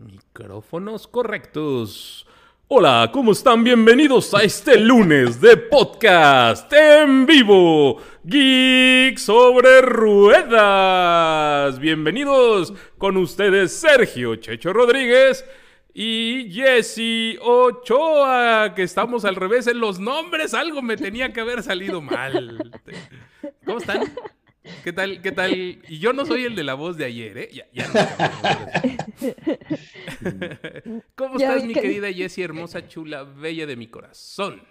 Micrófonos correctos. Hola, ¿cómo están? Bienvenidos a este lunes de podcast en vivo. Geek sobre ruedas. Bienvenidos con ustedes Sergio Checho Rodríguez y Jesse Ochoa, que estamos al revés en los nombres. Algo me tenía que haber salido mal. ¿Cómo están? ¿Qué tal? ¿Qué tal? Y yo no soy el de la voz de ayer, ¿eh? Ya, ya no ¿Cómo estás, mi querida Jessie, hermosa, chula, bella de mi corazón?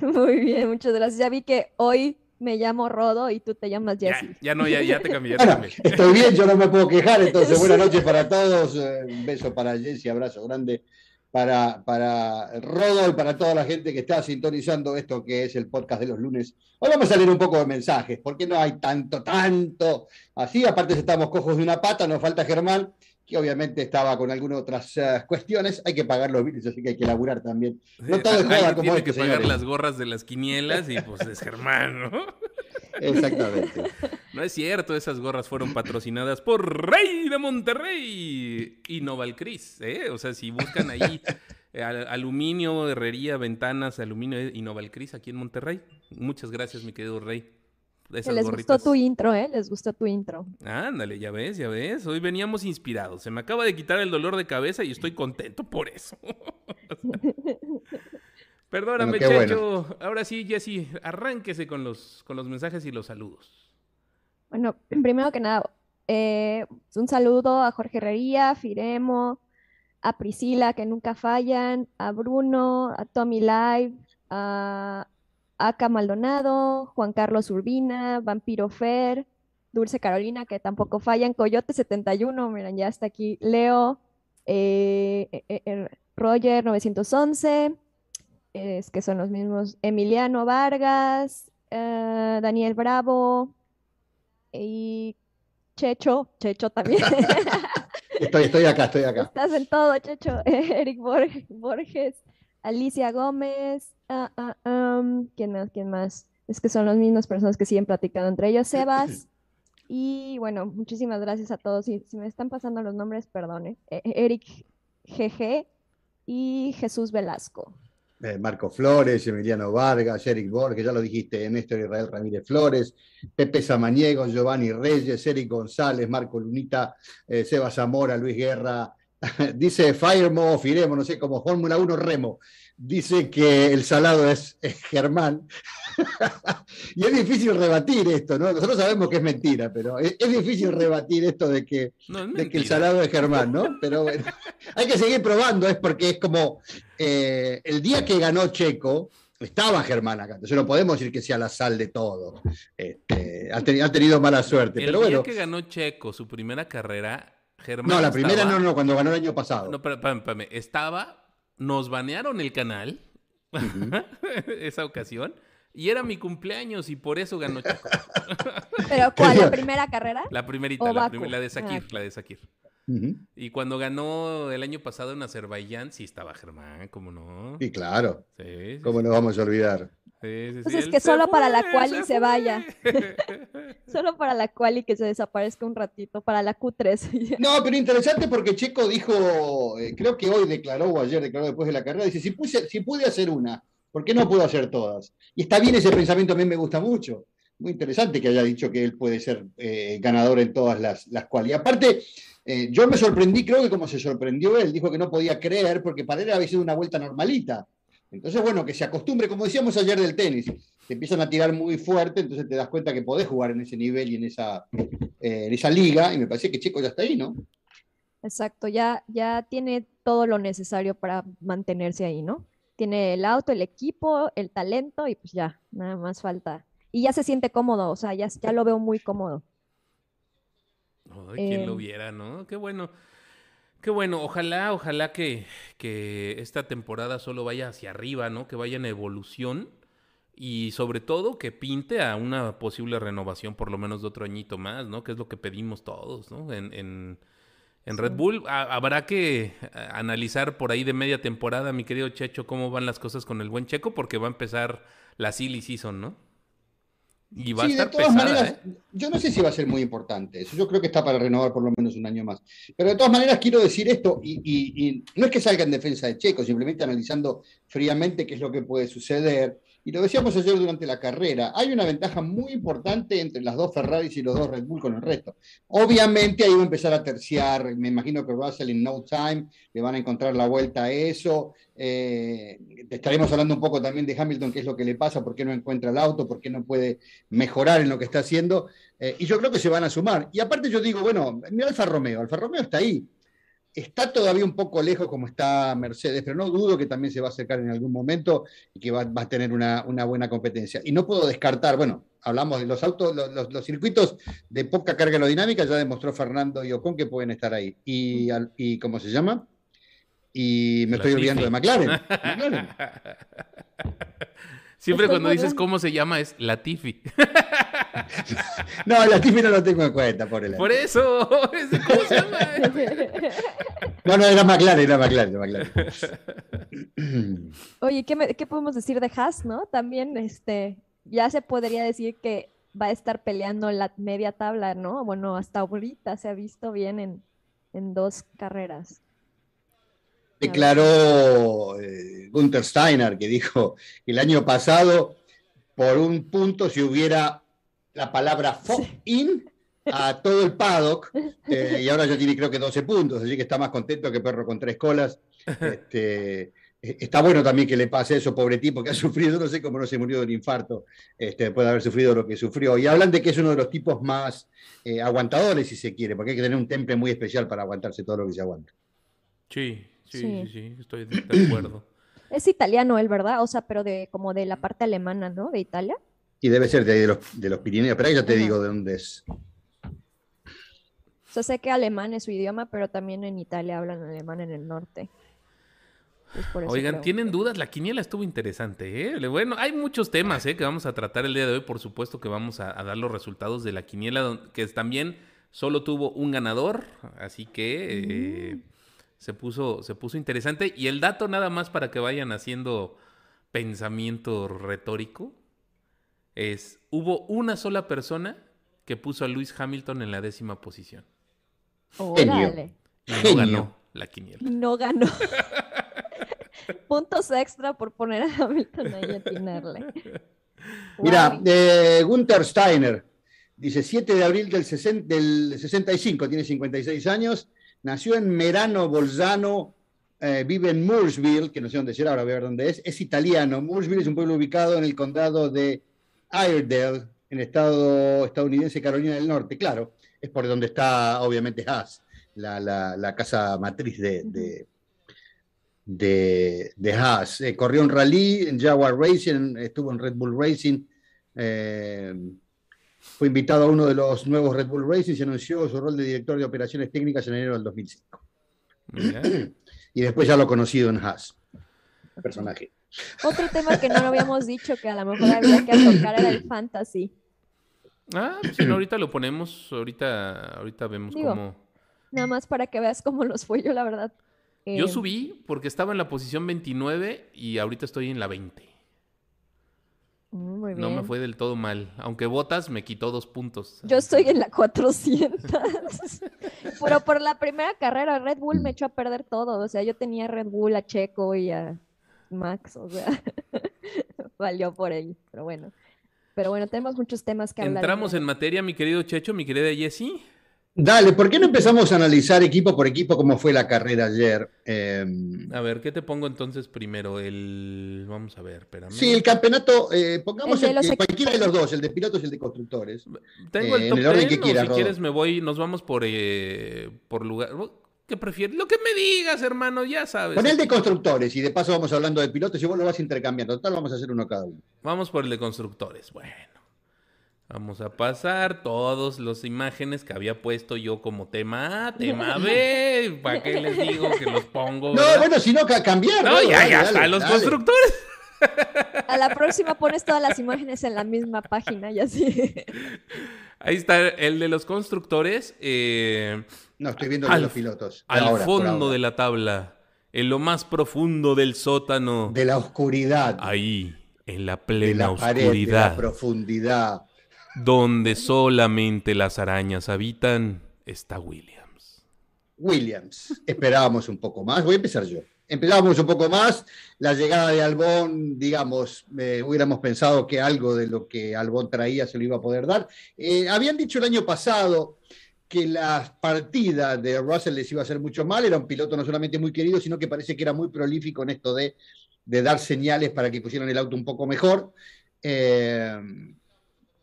Muy bien, muchas gracias. Ya vi que hoy me llamo Rodo y tú te llamas Jessie. Ya, no, ya, ya te cambié. Ya te cambié. estoy bien, yo no me puedo quejar, entonces buenas noches para todos. Eh, un beso para Jessie, abrazo grande para, para Rodo y para toda la gente que está sintonizando esto que es el podcast de los lunes. Hoy vamos a leer un poco de mensajes, porque no hay tanto, tanto así. Aparte, estamos cojos de una pata, nos falta Germán, que obviamente estaba con algunas otras eh, cuestiones. Hay que pagar los billetes, así que hay que laburar también. No todo es joda como Tiene que pagar las gorras de las quinielas y pues es Germán, ¿no? Exactamente. No es cierto, esas gorras fueron patrocinadas por Rey de Monterrey y Novalcris, ¿eh? O sea, si buscan ahí eh, aluminio, herrería, ventanas, aluminio y Novalcris aquí en Monterrey. Muchas gracias, mi querido Rey. Les gustó tu intro, ¿eh? Les gustó tu intro. Ándale, ya ves, ya ves. Hoy veníamos inspirados. Se me acaba de quitar el dolor de cabeza y estoy contento por eso. Perdóname, Checho. Ahora sí, Jessy, arránquese con los, con los mensajes y los saludos. Bueno, primero que nada, eh, un saludo a Jorge Herrería, a Firemo, a Priscila, que nunca fallan, a Bruno, a Tommy Live, a Aka Maldonado, Juan Carlos Urbina, Vampiro Fer, Dulce Carolina, que tampoco fallan, Coyote 71, miren, ya está aquí, Leo, eh, eh, Roger 911 es que son los mismos Emiliano Vargas, eh, Daniel Bravo y Checho, Checho también. estoy, estoy acá, estoy acá. Estás en todo, Checho. Eric Borges, Alicia Gómez, ah, ah, ¿quién más? ¿Quién más? Es que son las mismas personas que siguen platicando entre ellos, Sebas. Y bueno, muchísimas gracias a todos. Si, si me están pasando los nombres, perdone. E, Eric GG y Jesús Velasco. Eh, Marco Flores, Emiliano Vargas, Eric Borges, ya lo dijiste, Néstor Israel Ramírez Flores, Pepe Samaniego, Giovanni Reyes, Eric González, Marco Lunita, eh, Seba Zamora, Luis Guerra, dice Firemo, Firemo, no sé, como Fórmula 1 Remo, dice que el salado es, Germán. y es difícil rebatir esto, ¿no? Nosotros sabemos que es mentira, pero es, difícil rebatir esto de que, de que el salado es Germán, ¿no? Pero bueno, hay que seguir probando, es porque es como eh, el día que ganó Checo, estaba Germán acá, entonces no podemos decir que sea la sal de todo. Este, ha, tenido mala suerte. El pero día bueno. que ganó Checo su primera carrera, Germán. No, la primera no, no, cuando ganó el año pasado. No, pero, espérame, estaba nos banearon el canal esa ocasión y era mi cumpleaños y por eso ganó Chaco. ¿Pero cuál? ¿La primera carrera? La primerita, la, la, de Sakir, ah. la de Sakir. Y cuando ganó el año pasado en Azerbaiyán, sí estaba Germán, ¿cómo no? Sí, claro. Sí, ¿Cómo nos vamos a olvidar? Sí, pues es que solo para la cual y se vaya. solo para la cual y que se desaparezca un ratito, para la Q3. no, pero interesante porque Checo dijo, eh, creo que hoy declaró o ayer declaró después de la carrera, dice, si, si pude hacer una, ¿por qué no puedo hacer todas? Y está bien ese pensamiento, a mí me gusta mucho. Muy interesante que haya dicho que él puede ser eh, ganador en todas las, las cuales. Y aparte, eh, yo me sorprendí, creo que como se sorprendió él, dijo que no podía creer porque para él había sido una vuelta normalita. Entonces, bueno, que se acostumbre, como decíamos ayer del tenis, te empiezan a tirar muy fuerte, entonces te das cuenta que podés jugar en ese nivel y en esa, eh, en esa liga, y me parece que Checo ya está ahí, ¿no? Exacto, ya, ya tiene todo lo necesario para mantenerse ahí, ¿no? Tiene el auto, el equipo, el talento, y pues ya, nada más falta. Y ya se siente cómodo, o sea, ya, ya lo veo muy cómodo. Ay, quien lo em. viera, ¿no? Qué bueno. Qué bueno, ojalá, ojalá que, que, esta temporada solo vaya hacia arriba, ¿no? Que vaya en evolución y sobre todo que pinte a una posible renovación por lo menos de otro añito más, ¿no? Que es lo que pedimos todos, ¿no? En, en, en Red Bull habrá que analizar por ahí de media temporada, mi querido Checho, cómo van las cosas con el buen Checo, porque va a empezar la silly season, ¿no? Y va Sí, a de estar todas pesada, maneras, ¿eh? yo no sé si va a ser muy importante eso. Yo creo que está para renovar por lo menos un año más. Pero de todas maneras quiero decir esto, y, y- y no es que salga en defensa de Checo, simplemente analizando fríamente qué es lo que puede suceder. Y lo decíamos ayer durante la carrera, hay una ventaja muy importante entre las dos Ferraris y los dos Red Bull con el resto. Obviamente ahí va a empezar a terciar, me imagino que Russell en no time le van a encontrar la vuelta a eso. Eh, estaremos hablando un poco también de Hamilton, qué es lo que le pasa, por qué no encuentra el auto, por qué no puede mejorar en lo que está haciendo. Eh, y yo creo que se van a sumar. Y aparte yo digo, bueno, mira Alfa Romeo, Alfa Romeo está ahí. Está todavía un poco lejos como está Mercedes, pero no dudo que también se va a acercar en algún momento y que va, va a tener una, una buena competencia. Y no puedo descartar, bueno, hablamos de los autos, los, los- los circuitos de poca carga aerodinámica, ya demostró Fernando y Ocon que pueden estar ahí. Y, ¿cómo se llama? Y me La estoy olvidando de. McLaren. McLaren. Siempre cuando dices cómo se llama es Latifi. No, la Tiffy no lo tengo en cuenta, por el Por eso, ¿cómo se llama? No, no, era McLaren, era McLaren, era McLaren. Oye, ¿qué, me- qué podemos decir de Haas, no? También, este, ya se podría decir que va a estar peleando la media tabla, ¿no? Bueno, hasta ahorita se ha visto bien en, en dos carreras. Declaró eh, Gunther Steiner, que dijo que el año pasado, por un punto, si hubiera la palabra fuck in a todo el paddock, eh, y ahora ya tiene creo que 12 puntos, así que está más contento que perro con tres colas. Este, eh, está bueno también que le pase eso, pobre tipo, que ha sufrido, no sé cómo no se murió de un infarto, este, después de haber sufrido lo que sufrió. Y hablan de que es uno de los tipos más eh, aguantadores, si se quiere, porque hay que tener un temple muy especial para aguantarse todo lo que se aguanta. Sí, sí, sí, Sí. sí, estoy de acuerdo. Es italiano él, ¿verdad? O sea, pero de como de la parte alemana, ¿no? De Italia. Y debe ser de, ahí de los, de los Pirineos, pero ahí ya te Ajá. digo de dónde es. O sea, sé que alemán es su idioma, pero también en Italia hablan alemán en el norte. Pues Oigan. ¿tienen dudas? La quiniela estuvo interesante, ¿eh? Bueno, hay muchos temas, ¿eh? Que vamos a tratar el día de hoy. Por supuesto que vamos a, a dar los resultados de la quiniela, que también solo tuvo un ganador, así que eh, se, puso, se puso interesante. Y el dato nada más para que vayan haciendo pensamiento retórico es, hubo una sola persona que puso a Lewis Hamilton en la décima posición. Órale. Y no Genio. ganó la quiniela. Y no ganó. Puntos extra por poner a Hamilton ahí a atinarle. Mira, eh, Gunther Steiner dice 7 de abril del, 60 del 65, tiene 56 años, nació en Merano, Bolzano, eh, vive en Mooresville, que no sé dónde será, ahora voy a ver dónde es, es italiano. Mooresville es un pueblo ubicado en el condado de Iredale, en el estado estadounidense Carolina del Norte, claro, es por donde está obviamente Haas, la, la- la casa matriz de, de, de, de Haas. Eh, corrió en Rally, en Jaguar Racing, estuvo en Red Bull Racing. eh, fue invitado a uno de los nuevos Red Bull Racing y anunció su rol de director de operaciones técnicas en enero del 2005. Mira. Y después ya lo conocido en Haas. El personaje. Otro tema que no lo habíamos dicho que a lo mejor había que tocar era el fantasy. Ah, pues si no, ahorita lo ponemos, ahorita, ahorita vemos Digo, cómo. Nada más para que veas cómo los fue yo, la verdad. Yo eh, subí porque estaba en la posición 29 y ahorita estoy en la 20. Muy bien. No me fue del todo mal. Aunque Botas me quitó dos puntos. Yo estoy en la 400. Pero por la primera carrera, Red Bull me echó a perder todo. O sea, yo tenía Red Bull, a Checo y a Max. O sea, valió por él. Pero bueno. Pero bueno, tenemos muchos temas que hablar. Entramos en materia, mi querido Checho, mi querida Jessie. Dale, ¿por qué no empezamos a analizar equipo por equipo cómo fue la carrera ayer? Eh, A ver, ¿qué te pongo entonces primero? El. Vamos a ver, espérame. sí, el campeonato, eh, pongamos El de el- los eh, cualquiera de los dos, el de pilotos y el de constructores. Tengo eh, el en top el orden 10, que o quieras, si Rodo. quieres me voy, nos vamos por, eh, por lugar. ¿Qué prefieres? Lo que me digas, hermano, ya sabes. Pon el de constructores y de paso vamos hablando de pilotos y vos lo vas intercambiando. Total, vamos a hacer uno cada uno. Vamos por el de constructores. Bueno. Vamos a pasar todas las imágenes que había puesto yo como tema A, tema B. ¿Para qué les digo que los pongo? No, bueno, si no, ca- cambiar. No, ya, dale, ya, dale, hasta los dale. constructores. A la próxima pones todas las imágenes en la misma página y así. Ahí está el de los constructores. eh, No, estoy viendo el de Al- los pilotos. al Ahora, fondo de la tabla. En lo más profundo del sótano. de la oscuridad, Ahí, en la de plena la pared, de la oscuridad. profundidad, donde solamente las arañas habitan, está Williams. Williams. Esperábamos un poco más. Voy a empezar yo. Empezábamos un poco más. La llegada de Albón, digamos, eh, hubiéramos pensado que algo de lo que Albón traía se lo iba a poder dar. Eh, habían dicho el año pasado que la partida de Russell les iba a hacer mucho mal. Era un piloto no solamente muy querido, sino que parece que era muy prolífico en esto de, de dar señales para que pusieran el auto un poco mejor. Eh,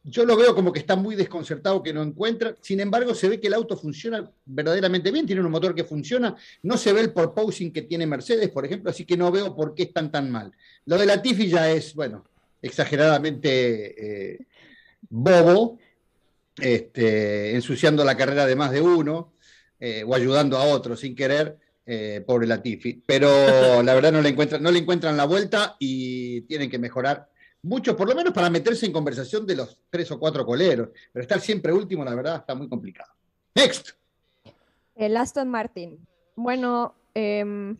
yo lo veo como que está muy desconcertado, que no encuentra. Sin embargo, se ve que el auto funciona verdaderamente bien, tiene un motor que funciona. No se ve el porposing que tiene Mercedes, por ejemplo, así que no veo por qué están tan mal. Lo de la Tiffy ya es, bueno, exageradamente eh, bobo, este, ensuciando la carrera de más de uno eh, o ayudando a otro sin querer. Eh, pobre Latifi, pero la verdad no le encuentran, no le encuentran la vuelta y tienen que mejorar mucho, por lo menos para meterse en conversación de los tres o cuatro coleros, pero estar siempre último, la verdad, está muy complicado. Next. El Aston Martin. Bueno, em,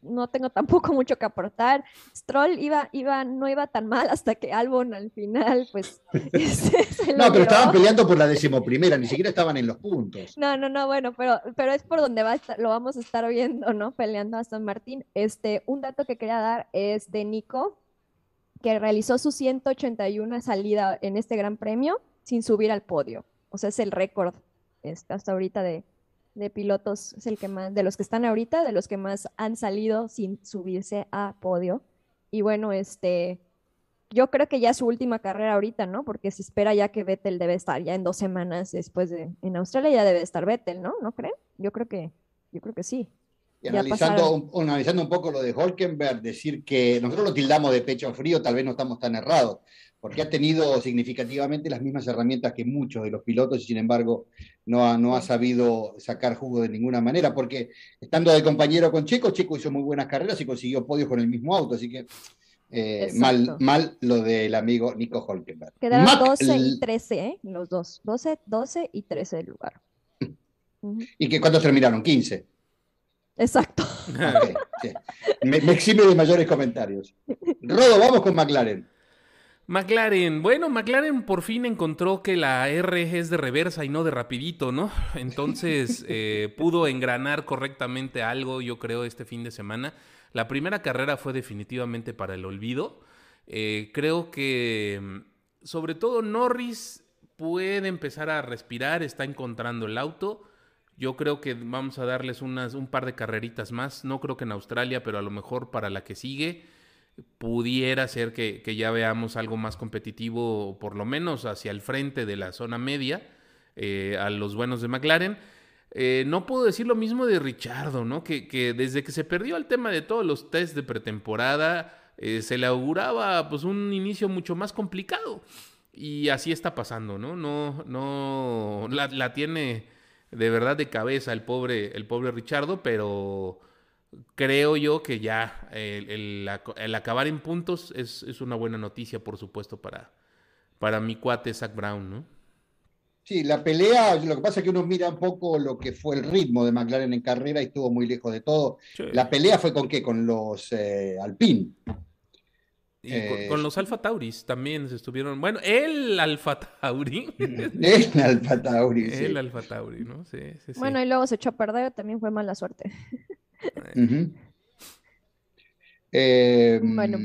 no tengo tampoco mucho que aportar. Stroll iba, iba, no iba tan mal hasta que Albon al final, pues. no, pero estaban peleando por la decimoprimera, ni siquiera estaban en los puntos. No, no, no, bueno, pero, pero es por donde va lo vamos a estar viendo, ¿no? Peleando Aston Martin. Este, un dato que quería dar es de Nico, que realizó su 181 salida en este Gran Premio sin subir al podio. O sea, es el récord este, hasta ahorita de, pilotos, es el que más, de los que están ahorita, de los que más han salido sin subirse a podio. Y bueno, este, yo creo que ya es su última carrera ahorita, ¿no? Porque se espera ya que Vettel debe estar ya en dos semanas después de, en Australia ya debe estar Vettel, ¿no? ¿No creen? Yo creo que, yo creo que sí. Y analizando un, analizando un poco lo de Holkenberg, decir que nosotros lo tildamos de pecho frío, tal vez no estamos tan errados, porque ha tenido significativamente las mismas herramientas que muchos de los pilotos y sin embargo no ha, no ha sabido sacar jugo de ninguna manera, porque estando de compañero con Checo, Checo hizo muy buenas carreras y consiguió podios con el mismo auto, así que eh, mal, mal lo del amigo Nico Holkenberg. Quedaron 12 y 13, ¿eh? los dos, 12, 12 y 13 del lugar. ¿Y que cuántos terminaron? 15. Exacto. me, exime de mayores comentarios. Rodo, vamos con McLaren. McLaren, bueno, McLaren por fin encontró que la R es de reversa y no de rapidito, ¿no? Entonces eh, pudo engranar correctamente algo, yo creo, este fin de semana. La primera carrera fue definitivamente para el olvido. Eh, creo que mm, sobre todo Norris puede empezar a respirar, está encontrando el auto. Yo creo que vamos a darles unas, un par de carreritas más. No creo que en Australia, pero a lo mejor para la que sigue pudiera ser que, ya veamos algo más competitivo, por lo menos hacia el frente de la zona media, eh, a los buenos de McLaren. Eh, no puedo decir lo mismo de Richardo, ¿no? Que, desde que se perdió el tema de todos los test de pretemporada, eh, se le auguraba pues un inicio mucho más complicado. Y así está pasando, ¿no? No, no, la, la tiene de verdad de cabeza el pobre, el pobre Richardo, pero creo yo que ya el, acabar en puntos es, una buena noticia, por supuesto, para, para mi cuate Zach Brown, ¿no? Sí, la pelea, lo que pasa es que uno mira un poco lo que fue el ritmo de McLaren en carrera y estuvo muy lejos de todo. La pelea fue con qué? Con los eh, Alpine. Y eh, con, los Alfa Tauris también se estuvieron. Bueno, el Alfa Tauri. El Alfa Tauri. Sí. El Alfa Tauri, ¿no? Sí, sí, Bueno, y luego se echó a perder, también fue mala suerte. Eh, bueno.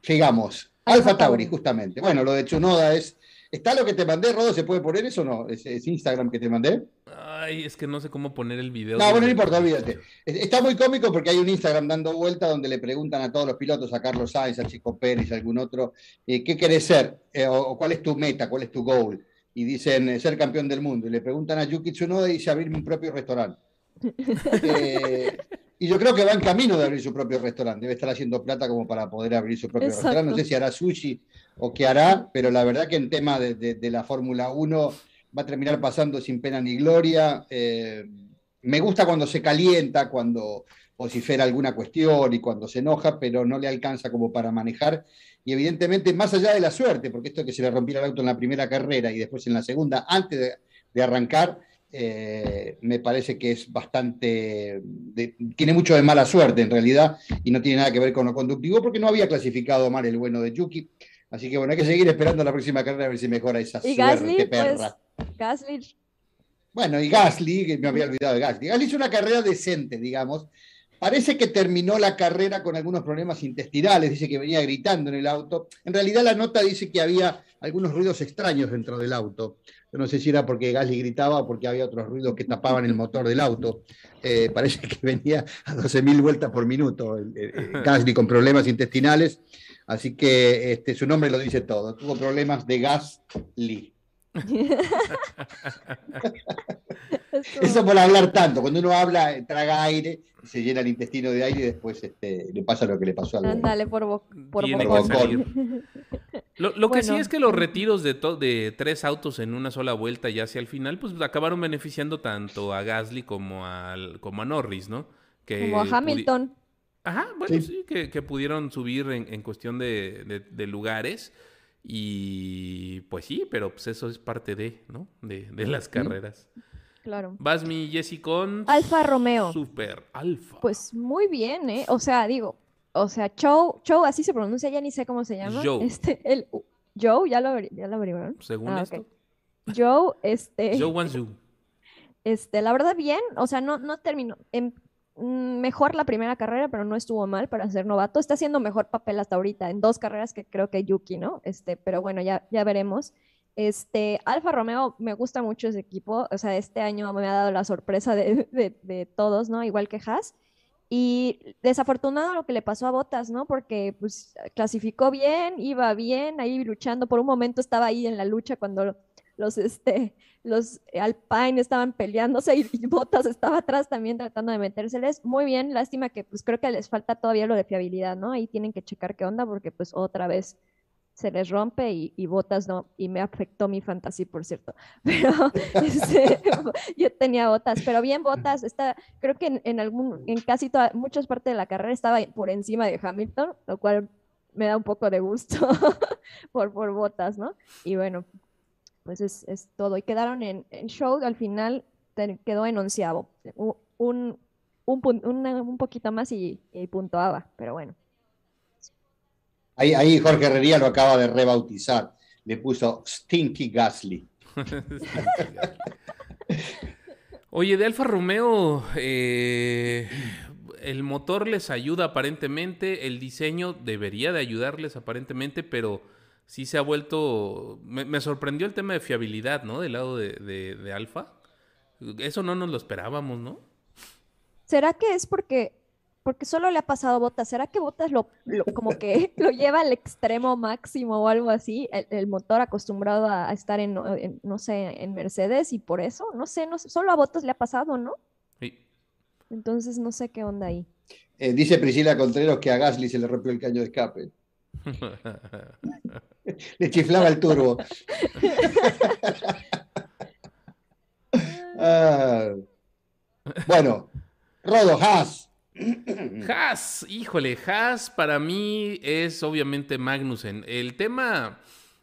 Sigamos. Alfa Tauri, justamente. Bueno, lo de Chunoda es ¿Está lo que te mandé, Rodo? ¿Se puede poner eso o no? ¿Es, Instagram que te mandé? Ay, es que no sé cómo poner el video. No, bueno, no importa, olvídate. Está muy cómico porque hay un Instagram dando vuelta donde le preguntan a todos los pilotos, a Carlos Sainz, a Chico Pérez, a algún otro, eh, ¿qué querés ser? Eh, o, cuál es tu meta? ¿Cuál es tu goal? Y dicen eh, ser campeón del mundo. Y le preguntan a Yuki Tsunoda y dice abrir mi propio restaurante. y yo creo que va en camino de abrir su propio restaurante. Debe estar haciendo plata como para poder abrir su propio restaurante. No sé si hará sushi o qué hará, pero la verdad que en tema de, la Fórmula 1 va a terminar pasando sin pena ni gloria. Eh, me gusta cuando se calienta, cuando vocifera alguna cuestión y cuando se enoja, pero no le alcanza como para manejar. Y evidentemente, más allá de la suerte, porque esto que se le rompiera el auto en la primera carrera y después en la segunda, antes de, arrancar, eh, me parece que es bastante, tiene mucho de mala suerte en realidad y no tiene nada que ver con lo conductivo porque no había clasificado mal el bueno de Yuki. Así que bueno, hay que seguir esperando la próxima carrera a ver si mejora esa Y suerte, Gasly, perra. pues, Gasly, Bueno, y Gasly, que me había olvidado de Gasly. Gasly hizo una carrera decente, digamos. Parece que terminó la carrera con algunos problemas intestinales, dice que venía gritando en el auto. En realidad la nota dice que había algunos ruidos extraños dentro del auto. Yo no sé si era porque Gasly gritaba o porque había otros ruidos que tapaban el motor del auto. Eh, parece que venía a 12.000 vueltas por minuto el Gasly con problemas intestinales. Así que este, su nombre lo dice todo. Tuvo problemas de Gasly. Eso por hablar tanto. Cuando uno habla, eh, traga aire, se llena el intestino de aire y después este, le pasa lo que le pasó al Ándale, por, bo- por Tiene que bocón. salir. Lo, lo que sí es que los retiros de, de tres autos en una sola vuelta ya hacia el final, pues acabaron beneficiando tanto a Gasly como, al, como a Norris, ¿no? Que Como a Hamilton. Ajá, bueno, sí, Sí. que, que pudieron subir en, en cuestión de, de- de lugares. Y pues sí, pero pues eso es parte de, ¿no? De, de las carreras. Claro. Vas mi Jessy con... Alfa Romeo. Super Alfa. Pues muy bien, ¿eh? O sea, digo, o sea, Chow, Chow así se pronuncia, ya ni sé cómo se llama. Joe. Este, el Joe, ya lo, ya lo averiguaron. Según Ah, esto. ok. Joe, este, Joe Wanzhou. este, la verdad bien, o sea, no, no terminó. em, mejor la primera carrera, pero no estuvo mal para ser novato. Está haciendo mejor papel hasta ahorita en dos carreras que creo que Yuki, ¿no? Este, pero bueno, ya, ya veremos. Este, Alfa Romeo, me gusta mucho ese equipo. O sea, este año me ha dado la sorpresa de, todos, ¿no? Igual que Haas. Y desafortunado lo que le pasó a Bottas, ¿no? Porque pues clasificó bien, iba bien, ahí luchando. Por un momento estaba ahí en la lucha cuando los, este, los Alpine estaban peleándose y, Bottas estaba atrás también tratando de metérseles. Muy bien, lástima que pues creo que les falta todavía lo de fiabilidad, ¿no? Ahí tienen que checar qué onda porque pues otra vez se les rompe y, Botas no, y me afectó mi fantasy, por cierto. Pero este, yo tenía Botas, pero bien Botas, está, creo que en, algún, en casi todas, muchas partes de la carrera estaba por encima de Hamilton, lo cual me da un poco de gusto por, por Botas, ¿no? Y bueno, pues es, es todo. Y quedaron en, show, al final quedó en onceavo. Un, un, un, un poquito más y, y puntuaba, pero bueno. Ahí, ahí Jorge Herrería lo acaba de rebautizar. Le puso Stinky Gasly. Oye, de Alfa Romeo, eh, el motor les ayuda aparentemente, el diseño debería de ayudarles aparentemente, pero sí se ha vuelto... Me, me sorprendió el tema de fiabilidad, ¿no? Del lado de, de- de Alfa. Eso no nos lo esperábamos, ¿no? ¿Será que es porque, porque solo le ha pasado a Botas? ¿Será que Botas lo, lo- como que lo lleva al extremo máximo o algo así? El, el motor acostumbrado a, a estar en, en, no sé, en Mercedes y por eso, no sé, no sé, solo a Botas le ha pasado, ¿no? Sí. Entonces no sé qué onda ahí. Eh, dice Priscila Contreras que a Gasly se le rompió el caño de escape. Le chiflaba el turbo. Ah. bueno, Rodo Haas. Haas, híjole, Haas para mí es obviamente Magnussen. El tema,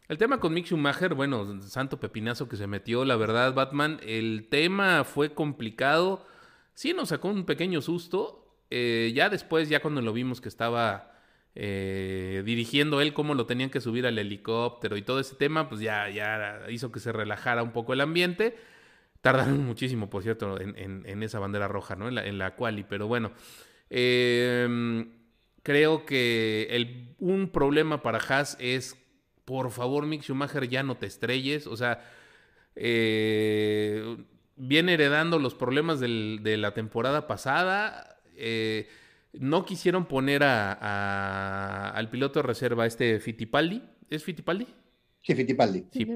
el tema con Mick Schumacher, bueno, santo pepinazo que se metió, la verdad, Batman, el tema fue complicado. Sí nos sacó un pequeño susto. eh, ya después, ya cuando lo vimos que estaba eh, dirigiendo él cómo lo tenían que subir al helicóptero y todo ese tema, pues ya, ya hizo que se relajara un poco el ambiente. Tardaron muchísimo, por cierto, en, en- esa bandera roja, ¿no? En la, en la quali, pero bueno. Eh, creo que el- un problema para Haas es, por favor, Mick Schumacher, ya no te estrelles. O sea, eh, viene heredando los problemas del- de la temporada pasada. Eh, no quisieron poner a- a- al piloto de reserva, este Fittipaldi. ¿Es Fittipaldi? Sí, Fittipaldi. Sí.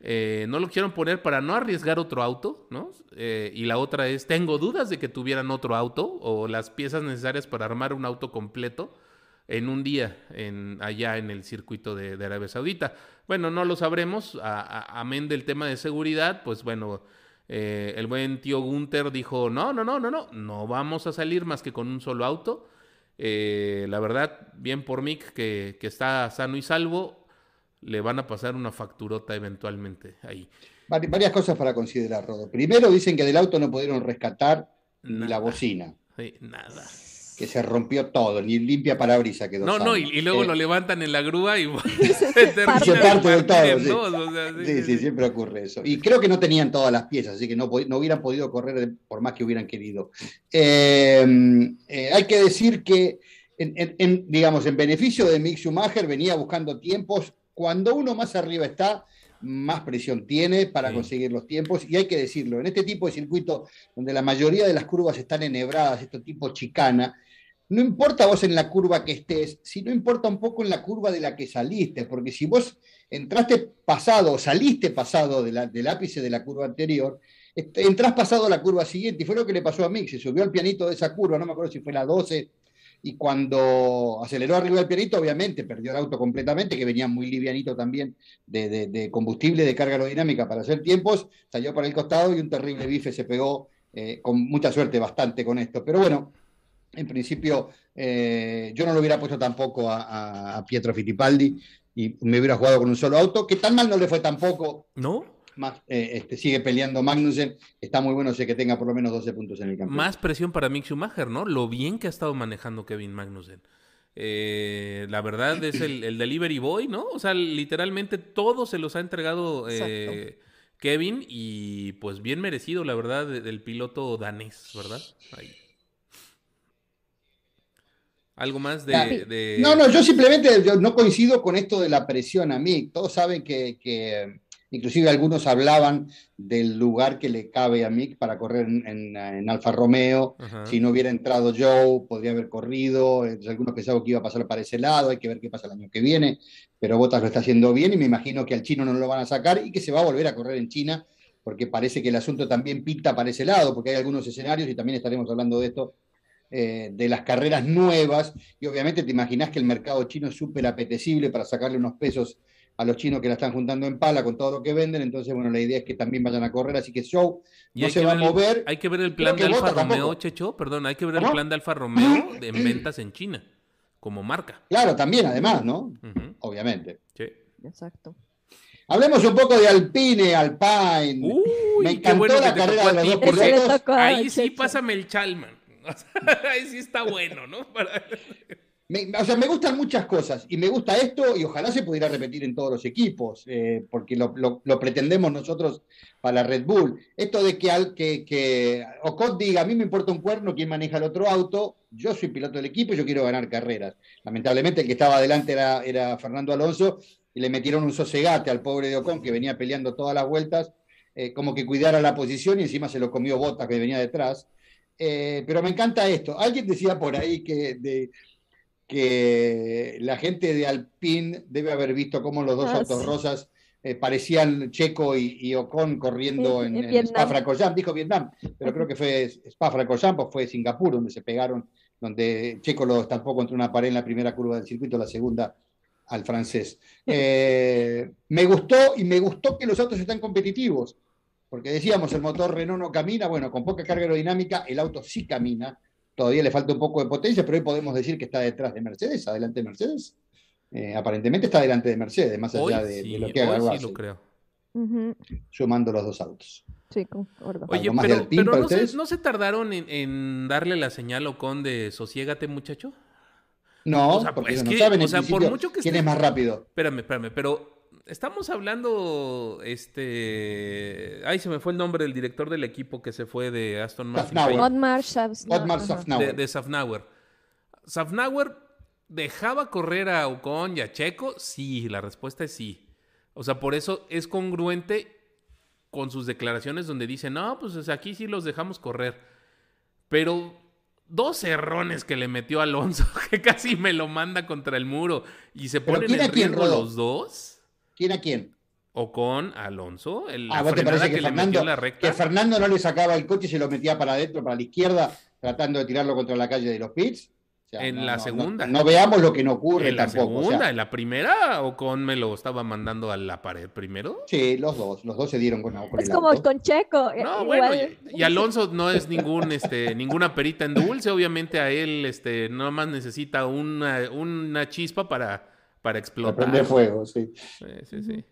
Eh, no lo quisieron poner para no arriesgar otro auto, ¿no? Eh, y la otra es, tengo dudas de que tuvieran otro auto o las piezas necesarias para armar un auto completo en un día en, allá en el circuito de, de Arabia Saudita. Bueno, no lo sabremos, a- a- amén del tema de seguridad, pues bueno, eh, el buen tío Gunther dijo, no, no, no, no, no, no vamos a salir más que con un solo auto. Eh, la verdad, bien por Mick, que, que está sano y salvo, le van a pasar una facturota eventualmente ahí. Vari- Varias cosas para considerar, Rodo. Primero, dicen que del auto no pudieron rescatar ni la Nada. bocina. Sí, nada. que se rompió todo, ni limpia parabrisa quedó. No, no, y, y luego Eh, lo levantan en la grúa y Se termina Se parte de todo, sí. dos, o sea, sí, Sí, sí, sí, sí. siempre ocurre eso. Y creo que no tenían todas las piezas, así que no, no hubieran podido correr por más que hubieran querido. Eh, eh, hay que decir que, en, en- en, digamos, en beneficio de Mick Schumacher, venía buscando tiempos. Cuando uno más arriba está, más presión tiene para Sí. conseguir los tiempos. Y hay que decirlo, en este tipo de circuito, donde la mayoría de las curvas están enhebradas, esto tipo chicana, no importa vos en la curva que estés, sino importa un poco en la curva de la que saliste, porque si vos entraste pasado o saliste pasado de la- del ápice de la curva anterior, est- entrás pasado a la curva siguiente, y fue lo que le pasó a Mick, se subió al pianito de esa curva, no me acuerdo si fue la 12, y cuando aceleró arriba del pianito, obviamente perdió el auto completamente, que venía muy livianito también de, de- combustible, de carga aerodinámica para hacer tiempos, salió para el costado y un terrible bife se pegó, eh, con mucha suerte bastante con esto. Pero bueno, en principio, eh, yo no lo hubiera puesto tampoco a, a- a Pietro Fittipaldi y me hubiera jugado con un solo auto, que tan mal no le fue tampoco. ¿No? Más, eh, este, sigue peleando Magnussen, está muy bueno, sé que tenga por lo menos 12 puntos en el campeonato. Más presión para Mick Schumacher, ¿no? Lo bien que ha estado manejando Kevin Magnussen. Eh, la verdad es el, el delivery boy, ¿no? O sea, literalmente todo se los ha entregado eh, Kevin y pues bien merecido, la verdad, de- del piloto danés, ¿verdad? Ahí. Algo más de... De- No, no, yo simplemente yo no coincido con esto de la presión a mí. Todos saben que, que, inclusive algunos hablaban del lugar que le cabe a Mick para correr en, en- en Alfa Romeo. Si no hubiera entrado Joe, podría haber corrido. Eh, Algunos pensaban que iba a pasar para ese lado. Hay que ver qué pasa el año que viene. Pero Bottas lo está haciendo bien y me imagino que al chino no lo van a sacar y que se va a volver a correr en China porque parece que el asunto también pinta para ese lado, porque hay algunos escenarios y también estaremos hablando de esto eh, de las carreras nuevas, y obviamente te imaginas que el mercado chino es súper apetecible para sacarle unos pesos a los chinos que la están juntando en pala con todo lo que venden, entonces bueno, la idea es que también vayan a correr, así que Show Y no se va a mover. Hay que ver el plan de Alfa Romeo. Checho, perdón, hay que ver el ¿Cómo? plan de Alfa Romeo de- en ventas en China, como marca. Claro, también además, ¿no? Obviamente. sí. Exacto. Hablemos un poco de Alpine, Alpine. Uy, Me qué encantó bueno la carrera de los dos ahí sí pásame el Chalman. Ahí sí está bueno, ¿no? Para- Me- o sea, me gustan muchas cosas y me gusta esto y ojalá se pudiera repetir en todos los equipos, eh, porque lo, lo- pretendemos nosotros para Red Bull. Esto de que, al, que, que Ocon diga, a mí me importa un cuerno quién maneja el otro auto, yo soy piloto del equipo y yo quiero ganar carreras. Lamentablemente el que estaba adelante era, era Fernando Alonso y le metieron un sosegate al pobre de Ocon que venía peleando todas las vueltas, eh, como que cuidara la posición y encima se lo comió Botas que venía detrás. Eh, pero me encanta esto. Alguien decía por ahí que, de, que la gente de Alpine debe haber visto cómo los dos Ah, autos sí. rosas eh, parecían Checo y, y Ocon corriendo En- en, en. Spa-Francorchamps, dijo Vietnam, pero creo que fue Spa-Francorchamps o fue Singapur donde se pegaron, donde Checo lo estampó contra una pared en la primera curva del circuito, la segunda al francés. Eh, me gustó y me gustó que los autos están competitivos, porque decíamos, el motor Renault no camina, bueno, con poca carga aerodinámica el auto sí camina, todavía le falta un poco de potencia, pero hoy podemos decir que está detrás de Mercedes, adelante de Mercedes. Eh, aparentemente está delante de Mercedes, más allá de, de sí, lo que haga hoy sí Russell, lo creo. Sumando los dos autos. Sí. Oye, ¿Algo más de pero, Alpine pero para no, se, ustedes? ¿no se tardaron en, en darle la señal a Ocon de sosiégate, muchacho? No, O sea, porque es no que, saben o sea, por mucho que quién esté- es más rápido. Espérame, espérame, pero estamos hablando, este... Ay, se me fue el nombre del director del equipo que se fue de Aston Martin. Otmar. Safnauer. de, de Safnauer. ¿Safnauer dejaba correr a Ocon y a Checo? Sí, la respuesta es sí. O sea, por eso es congruente con sus declaraciones donde dice, no, pues aquí sí los dejamos correr. Pero dos errones que le metió Alonso, que casi me lo manda contra el muro y se ¿Pero ponen en riesgo los dos. ¿Quién a quién? O con Alonso, el, Ah, la ¿vos te parece que, que, le Fernando, metió en la recta. que Fernando no le sacaba el coche y se lo metía para adentro, para la izquierda, tratando de tirarlo contra la calle de los pits? O sea, En no, la no, segunda. No, veamos lo que no ocurre en la tampoco. o sea, segunda, en la primera, Ocon me lo estaba mandando a la pared primero. sí, los dos, los dos se dieron con, con Es el como auto. con Checo. eh, No, igual. bueno, y, y Alonso no es ningún, este, ninguna perita en dulce, obviamente a él, este, nada más necesita una, una chispa para, para Para explotar. prender fuego, sí. Sí, sí, sí.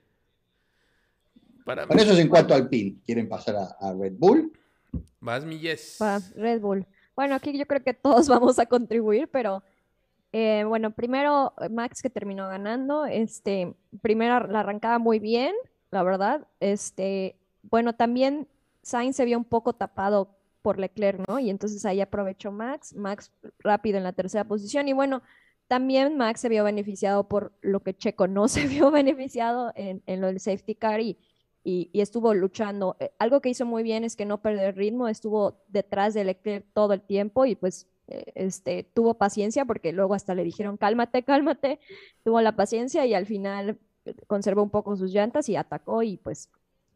Para Bueno, eso es en cuanto al PIN. ¿Quieren pasar a, a Red Bull? Vas mi yes. Pa- Red Bull. Bueno, aquí yo creo que todos vamos a contribuir, pero eh, bueno, primero Max que terminó ganando, este, primero la arrancaba muy bien, la verdad. Este, bueno, también Sainz se vio un poco tapado por Leclerc, ¿no? Y entonces ahí aprovechó Max, Max rápido en la tercera posición y bueno, también Max se vio beneficiado por lo que Checo no se vio beneficiado en, en lo del safety car y, y, estuvo luchando. Eh, algo que hizo muy bien es que no perdió el ritmo, estuvo detrás de Leclerc todo el tiempo y pues eh, este, tuvo paciencia porque luego hasta le dijeron cálmate, cálmate, tuvo la paciencia y al final conservó un poco sus llantas y atacó y pues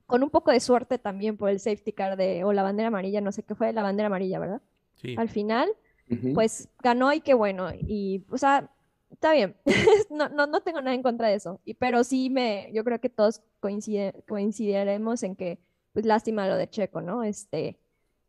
con un poco de suerte también por el safety car de, o la bandera amarilla, no sé qué fue, la bandera amarilla, ¿verdad? Sí. Al final, pues ganó y qué bueno. Y, o sea, está bien, no, no, no, tengo nada en contra de eso, y, pero sí me, yo creo que todos coincide, coincidiremos en que, pues lástima lo de Checo, ¿no? Este,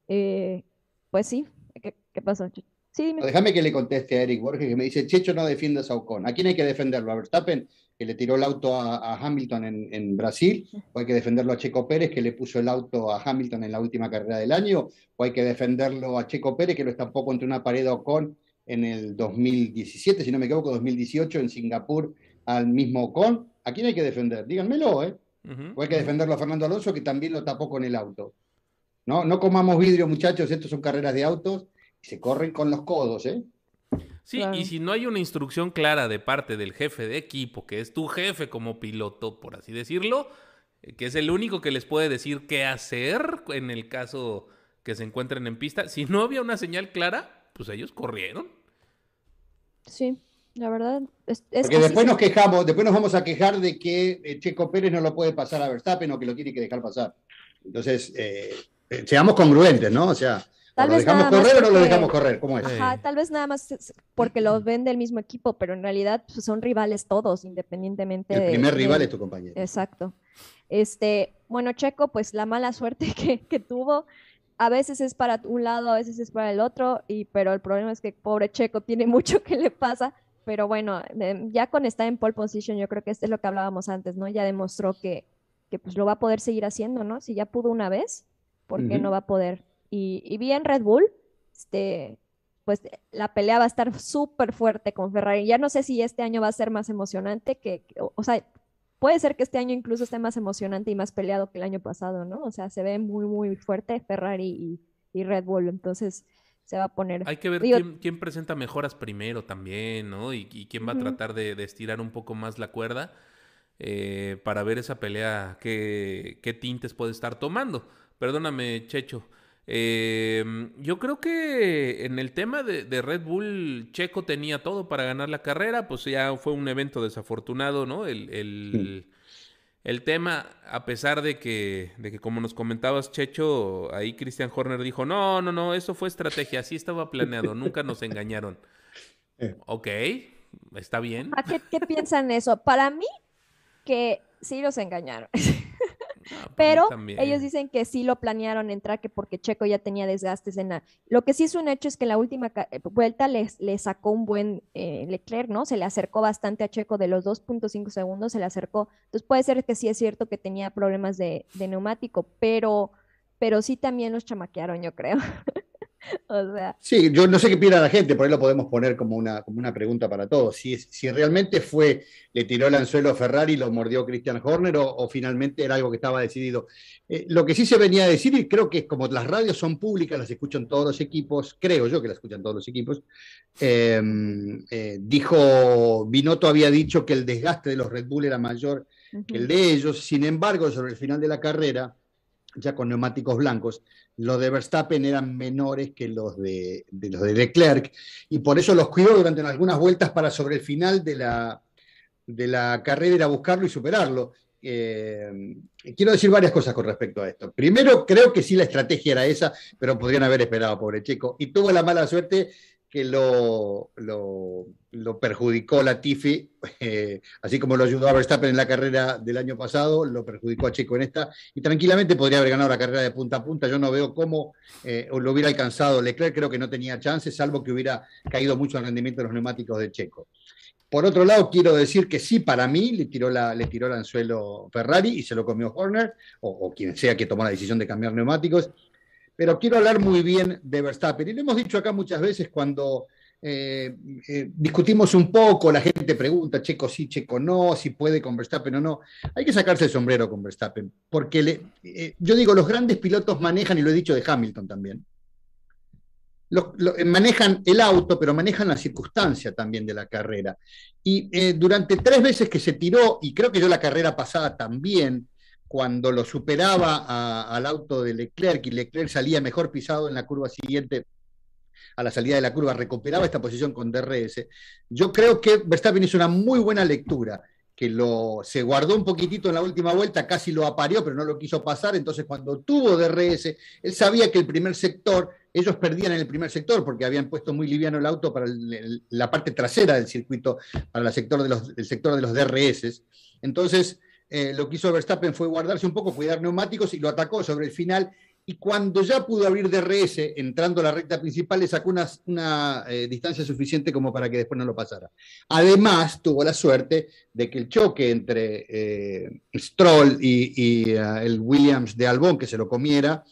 eh, pues sí, ¿qué, qué pasó? Sí, Déjame que le conteste a Eric Borges, que me dice, Checho no defiende a Ocon. ¿A quién hay que defenderlo? ¿A Verstappen, que le tiró el auto a, Hamilton en, en, Brasil? ¿O hay que defenderlo a Checo Pérez, que le puso el auto a Hamilton en la última carrera del año? ¿O hay que defenderlo a Checo Pérez, que lo estampó contra una pared a Ocon en el 2017, si no me equivoco, 2018 en Singapur al mismo Ocon. ¿A quién hay que defender? Díganmelo, ¿eh? O hay que defenderlo a Fernando Alonso, que también lo tapó con el auto. No, no comamos vidrio, muchachos, estos son carreras de autos y se corren con los codos, ¿eh? Sí, y si no hay una instrucción clara de parte del jefe de equipo, que es tu jefe como piloto, por así decirlo, eh, que es el único que les puede decir qué hacer en el caso que se encuentren en pista, si no había una señal clara, pues ellos corrieron. Sí, la verdad. Es, Porque después nos quejamos, después nos vamos a quejar de que eh, Checo Pérez no lo puede pasar a Verstappen o que lo tiene que dejar pasar. Entonces, eh, eh, seamos congruentes, ¿no? O sea, ¿lo dejamos correr o no lo dejamos correr? ¿Cómo es? tal vez nada más porque lo ven del mismo equipo, pero en realidad pues, son rivales todos, independientemente El primer rival es tu compañero. Exacto. Este, bueno, Checo, pues la mala suerte que, que tuvo a veces es para un lado, a veces es para el otro, y, pero el problema es que pobre Checo tiene mucho que le pasa, pero bueno, ya con estar en pole position, yo creo que esto es lo que hablábamos antes, ¿no? Ya demostró que, que pues lo va a poder seguir haciendo, ¿no? Si ya pudo una vez, ¿por qué no va a poder? Y, y bien Red Bull, este, pues la pelea va a estar súper fuerte con Ferrari. Ya no sé si este año va a ser más emocionante que, o sea, puede ser que este año incluso esté más emocionante y más peleado que el año pasado, ¿no? O sea, se ve muy, muy fuerte Ferrari y, Red Bull, entonces se va a poner. Hay que ver quién, presenta mejoras primero también, ¿no? Y, quién va a tratar de, estirar un poco más la cuerda eh, para ver esa pelea, qué, qué tintes puede estar tomando. Perdóname, Checho. Eh, yo creo que en el tema de, Red Bull, Checo tenía todo para ganar la carrera, pues ya fue un evento desafortunado, ¿no? El, el, tema, a pesar de que, de que, como nos comentabas, Checho, ahí Christian Horner dijo, no, no, no, eso fue estrategia, así estaba planeado, nunca nos engañaron. Ok, está bien. ¿Qué, qué piensan eso? Para mí, que sí los engañaron. Ah, Pero ellos dicen que sí lo planearon entrar, que porque Checo ya tenía desgastes en la... Lo que sí es un hecho es que la última eh, vuelta le, le sacó un buen eh, Leclerc, ¿no? Se le acercó bastante a Checo de los 2.5 segundos, se le acercó. Entonces puede ser que sí es cierto que tenía problemas de, de neumático, pero, pero sí también los chamaquearon, yo creo. o sea. Sí, yo no sé qué piensa la gente, por ahí lo podemos poner como una, como una pregunta para todos. Si, si realmente fue, le tiró el anzuelo a Ferrari y lo mordió Christian Horner o, finalmente era algo que estaba decidido. Eh, lo que sí se venía a decir, y creo que como las radios son públicas, las escuchan todos los equipos, creo yo que las escuchan todos los equipos, eh, eh, dijo, Binotto había dicho que el desgaste de los Red Bull era mayor que el de ellos, sin embargo, sobre el final de la carrera, ya con neumáticos blancos, los de Verstappen eran menores que los de, los de Leclerc, y por eso los cuidó durante algunas vueltas para sobre el final de la, de la carrera ir a buscarlo y superarlo. Eh, quiero decir varias cosas con respecto a esto. Primero, creo que sí la estrategia era esa, pero podrían haber esperado, pobre Checo. Y tuvo la mala suerte que lo, lo, perjudicó la Tifi, eh, así como lo ayudó a Verstappen en la carrera del año pasado, lo perjudicó a Checo en esta, y tranquilamente podría haber ganado la carrera de punta a punta. Yo no veo cómo eh, lo hubiera alcanzado Leclerc, creo que no tenía chance, salvo que hubiera caído mucho el rendimiento de los neumáticos de Checo. Por otro lado, quiero decir que sí, para mí le tiró, la, le tiró el anzuelo Ferrari y se lo comió Horner, o quien sea que tomó la decisión de cambiar neumáticos pero quiero hablar muy bien de Verstappen. Y lo hemos dicho acá muchas veces cuando eh, eh, discutimos un poco, la gente pregunta, Checo sí, Checo no, si puede con Verstappen o no. Hay que sacarse el sombrero con Verstappen, porque eh, yo digo, los grandes pilotos manejan, y lo he dicho de Hamilton también, manejan el auto, pero manejan la circunstancia también de la carrera. Y durante tres veces que se tiró, y creo que yo la carrera pasada también, cuando lo superaba al auto de Leclerc y Leclerc salía mejor pisado en la curva siguiente a la salida de la curva, recuperaba esta posición con DRS. Yo creo que Verstappen hizo una muy buena lectura, que lo, se guardó un poquitito en la última vuelta, casi lo aparió, pero no lo quiso pasar, entonces cuando tuvo DRS, él sabía que el primer sector, ellos perdían en el primer sector porque habían puesto muy liviano el auto para la parte trasera del circuito, para el sector de el sector de los DRS. Entonces, eh, lo que hizo Verstappen fue guardarse un poco, cuidar neumáticos y lo atacó sobre el final. Y cuando ya pudo abrir DRS entrando a la recta principal, le sacó una, eh, distancia suficiente como para que después no lo pasara. Además, tuvo la suerte de que el choque entre eh, Stroll y, el Williams de Albón, que se lo comiera,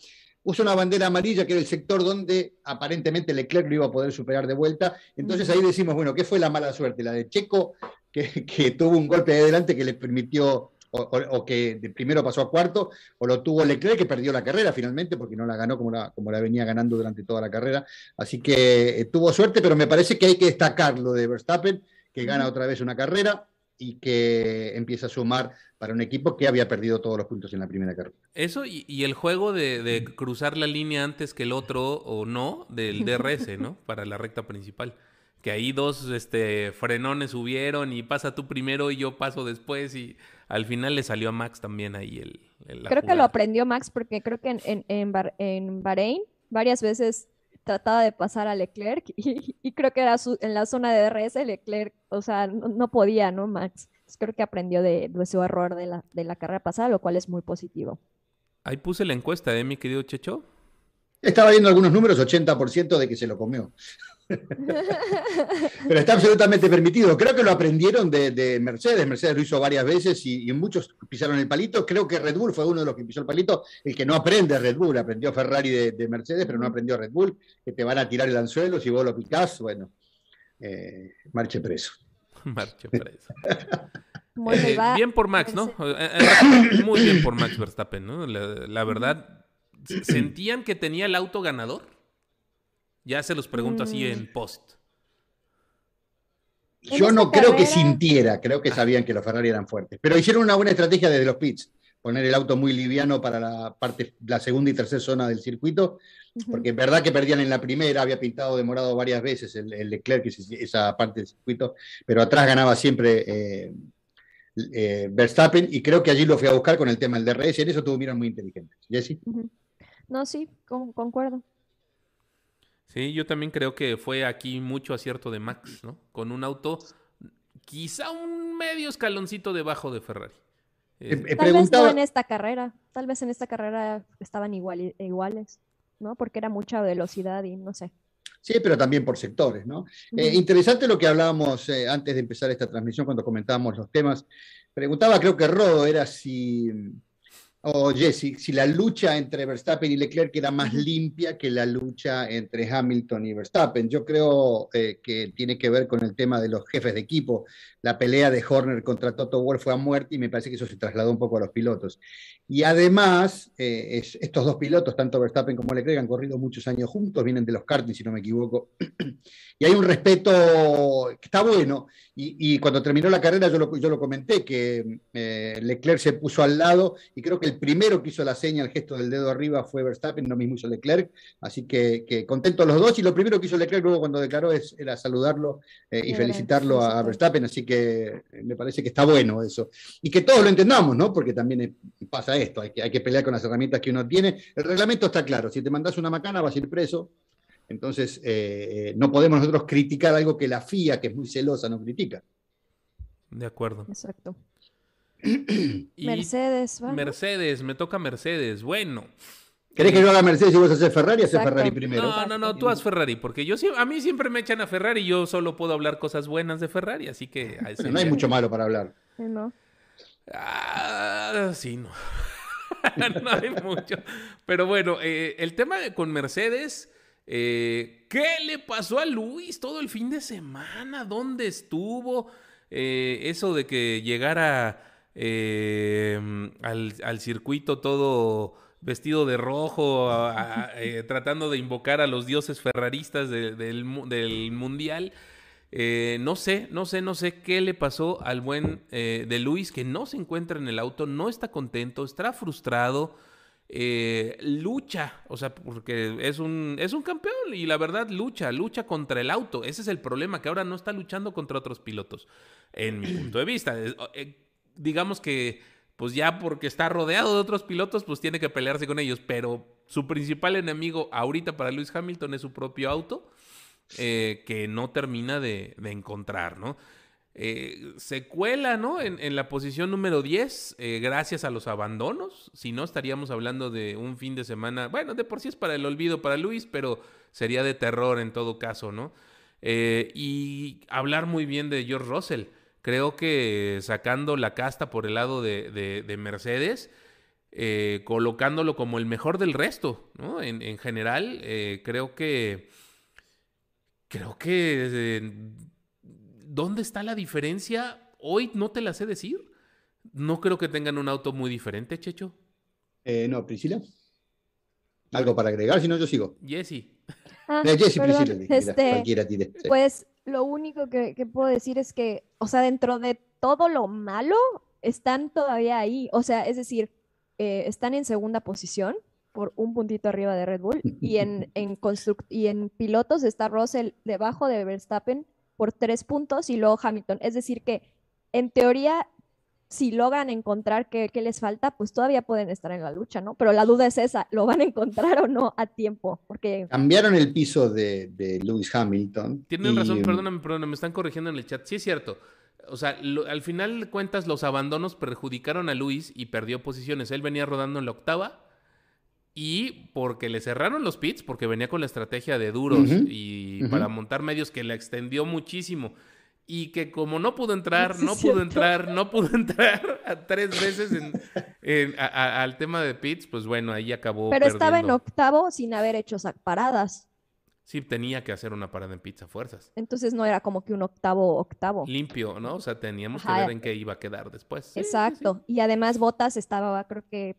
puso una bandera amarilla, que era el sector donde aparentemente Leclerc lo iba a poder superar de vuelta. Entonces ahí decimos, bueno, ¿qué fue la mala suerte? La de Checo, que, que tuvo un golpe de adelante que le permitió o, que de primero pasó a cuarto, o lo tuvo Leclerc, que perdió la carrera finalmente, porque no la ganó como la, como la venía ganando durante toda la carrera. Así que eh, tuvo suerte, pero me parece que hay que destacar lo de Verstappen, que gana otra vez una carrera y que empieza a sumar para un equipo que había perdido todos los puntos en la primera carrera. Eso y, el juego de, de, cruzar la línea antes que el otro o no del DRS, ¿no? Para la recta principal que ahí dos este, frenones subieron y pasa tú primero y yo paso después y al final le salió a Max también ahí el... creo que lo aprendió Max porque creo que en, en, en, Bahrein varias veces trataba de pasar a Leclerc y, creo que era en la zona de DRS Leclerc, o sea, no, podía, ¿no, Max? creo que aprendió de, de, su error de la, de la carrera pasada, lo cual es muy positivo. Ahí puse la encuesta, ¿eh, mi querido Checho? Estaba viendo algunos números, 80% de que se lo comió. Pero está absolutamente permitido. Creo que lo aprendieron de, Mercedes. Mercedes lo hizo varias veces y, muchos pisaron el palito. Creo que Red Bull fue uno de los que pisó el palito. El que no aprende Red Bull. Aprendió Ferrari de, Mercedes, pero no aprendió Red Bull. Que te van a tirar el anzuelo si vos lo picás. Bueno, eh, marche preso. Marche preso. Eh, bien por Max, ¿no? Eh, muy bien por Max Verstappen, ¿no? la verdad, ¿sentían que tenía el auto ganador? Ya se los pregunto así en mm. post. Yo no creo que sintiera, creo que sabían que los Ferrari eran fuertes, pero hicieron una buena estrategia desde los pits, poner el auto muy liviano para la parte, la segunda y tercera zona del circuito, porque es verdad que perdían en la primera, había pintado de morado varias veces el, Leclerc, esa parte del circuito, pero atrás ganaba siempre eh, eh, Verstappen y creo que allí lo fui a buscar con el tema del DRS, en eso tuvieron muy inteligentes. Jesse. No, sí, concuerdo. Sí, yo también creo que fue aquí mucho acierto de Max, ¿no? Con un auto quizá un medio escaloncito debajo de Ferrari. Eh, tal vez no en esta carrera, tal vez en esta carrera estaban igual, iguales, ¿no? Porque era mucha velocidad y no sé. Sí, pero también por sectores, ¿no? Eh, interesante lo que hablábamos eh, antes de empezar esta transmisión cuando comentábamos los temas. Preguntaba, creo que Rodo, era si o Jesse, si la lucha entre Verstappen y Leclerc era más limpia que la lucha entre Hamilton y Verstappen. Yo creo eh, que tiene que ver con el tema de los jefes de equipo. La pelea de Horner contra Toto Wolff fue a muerte y me parece que eso se trasladó un poco a los pilotos. Y además, eh, estos dos pilotos, tanto Verstappen como Leclerc, han corrido muchos años juntos, vienen de los karting, si no me equivoco. y hay un respeto que está bueno. Y, cuando terminó la carrera, yo lo, yo lo comenté, que eh, Leclerc se puso al lado y creo que el primero que hizo la seña, el gesto del dedo arriba, fue Verstappen, no mismo hizo Leclerc. Así que, que contentos los dos. Y lo primero que hizo Leclerc luego cuando declaró es, era saludarlo eh, y felicitarlo a, Verstappen. Así que eh, me parece que está bueno eso. Y que todos lo entendamos, ¿no? Porque también pasa esto, hay que, hay que pelear con las herramientas que uno tiene. El reglamento está claro, si te mandas una macana vas a ir preso entonces, eh, no podemos nosotros criticar algo que la FIA, que es muy celosa, no critica. De acuerdo. Exacto. Mercedes, ¿va? Mercedes, me toca Mercedes. Bueno. ¿Querés que yo haga Mercedes y vos haces Ferrari? Haces Ferrari primero. No, no, no, tú haz Ferrari, porque yo a mí siempre me echan a Ferrari y yo solo puedo hablar cosas buenas de Ferrari, así que... no hay mucho malo para hablar. No. Ah, sí, no. no hay mucho. Pero bueno, eh, el tema con Mercedes, eh, ¿qué le pasó a Luis todo el fin de semana? ¿Dónde estuvo? Eh, eso de que llegara al, circuito todo vestido de rojo, tratando de invocar a los dioses ferraristas del, del mundial. Eh, no sé, no sé, no sé qué le pasó al buen eh, de Luis que no se encuentra en el auto, no está contento, está frustrado, eh, lucha, o sea, porque es un, es un campeón y la verdad lucha, lucha contra el auto. Ese es el problema, que ahora no está luchando contra otros pilotos, en mi punto de vista. digamos que, pues ya porque está rodeado de otros pilotos, pues tiene que pelearse con ellos, pero su principal enemigo ahorita para Luis Hamilton es su propio auto. Eh, que no termina de, encontrar, ¿no? Eh, se cuela, ¿no? En, la posición número 10, eh, gracias a los abandonos. Si no, estaríamos hablando de un fin de semana. Bueno, de por sí es para el olvido para Luis, pero sería de terror en todo caso, ¿no? y hablar muy bien de George Russell. Creo que sacando la casta por el lado de, Mercedes, colocándolo como el mejor del resto, ¿no? En, en general, creo que creo que... Eh, ¿Dónde está la diferencia? Hoy no te la sé decir. No creo que tengan un auto muy diferente, Checho. Eh, no, Priscila. ¿Algo para agregar? Si no, yo sigo. Jessy. Ah, eh, Priscila. Este, Pues lo único que, puedo decir es que, o sea, dentro de todo lo malo, están todavía ahí. O sea, es decir, están en segunda posición por un puntito arriba de Red Bull y en, en, y en pilotos está Russell debajo de Verstappen por tres puntos y luego Hamilton. Es decir que en teoría si logran encontrar qué, les falta, pues todavía pueden estar en la lucha, ¿no? Pero la duda es esa, ¿lo van a encontrar o no a tiempo? Porque... Cambiaron el piso de, de Lewis Hamilton. Tienen razón, perdóname, perdóname, me están corrigiendo en el chat. Sí es cierto. O sea, al final de cuentas los abandonos perjudicaron a Luis y perdió posiciones. Él venía rodando en la octava y porque le cerraron los pits, porque venía con la estrategia de duros y para montar medios que la extendió muchísimo. Y que como no pudo entrar, no pudo entrar, no pudo entrar a tres veces en, al tema de pits, pues bueno, ahí acabó. Pero estaba en octavo sin haber hecho paradas. Sí, tenía que hacer una parada en pits a fuerzas. Entonces no era como que un octavo octavo. Limpio, ¿no? O sea, teníamos que ver en qué iba a quedar después. Exacto. y además Botas estaba, creo que,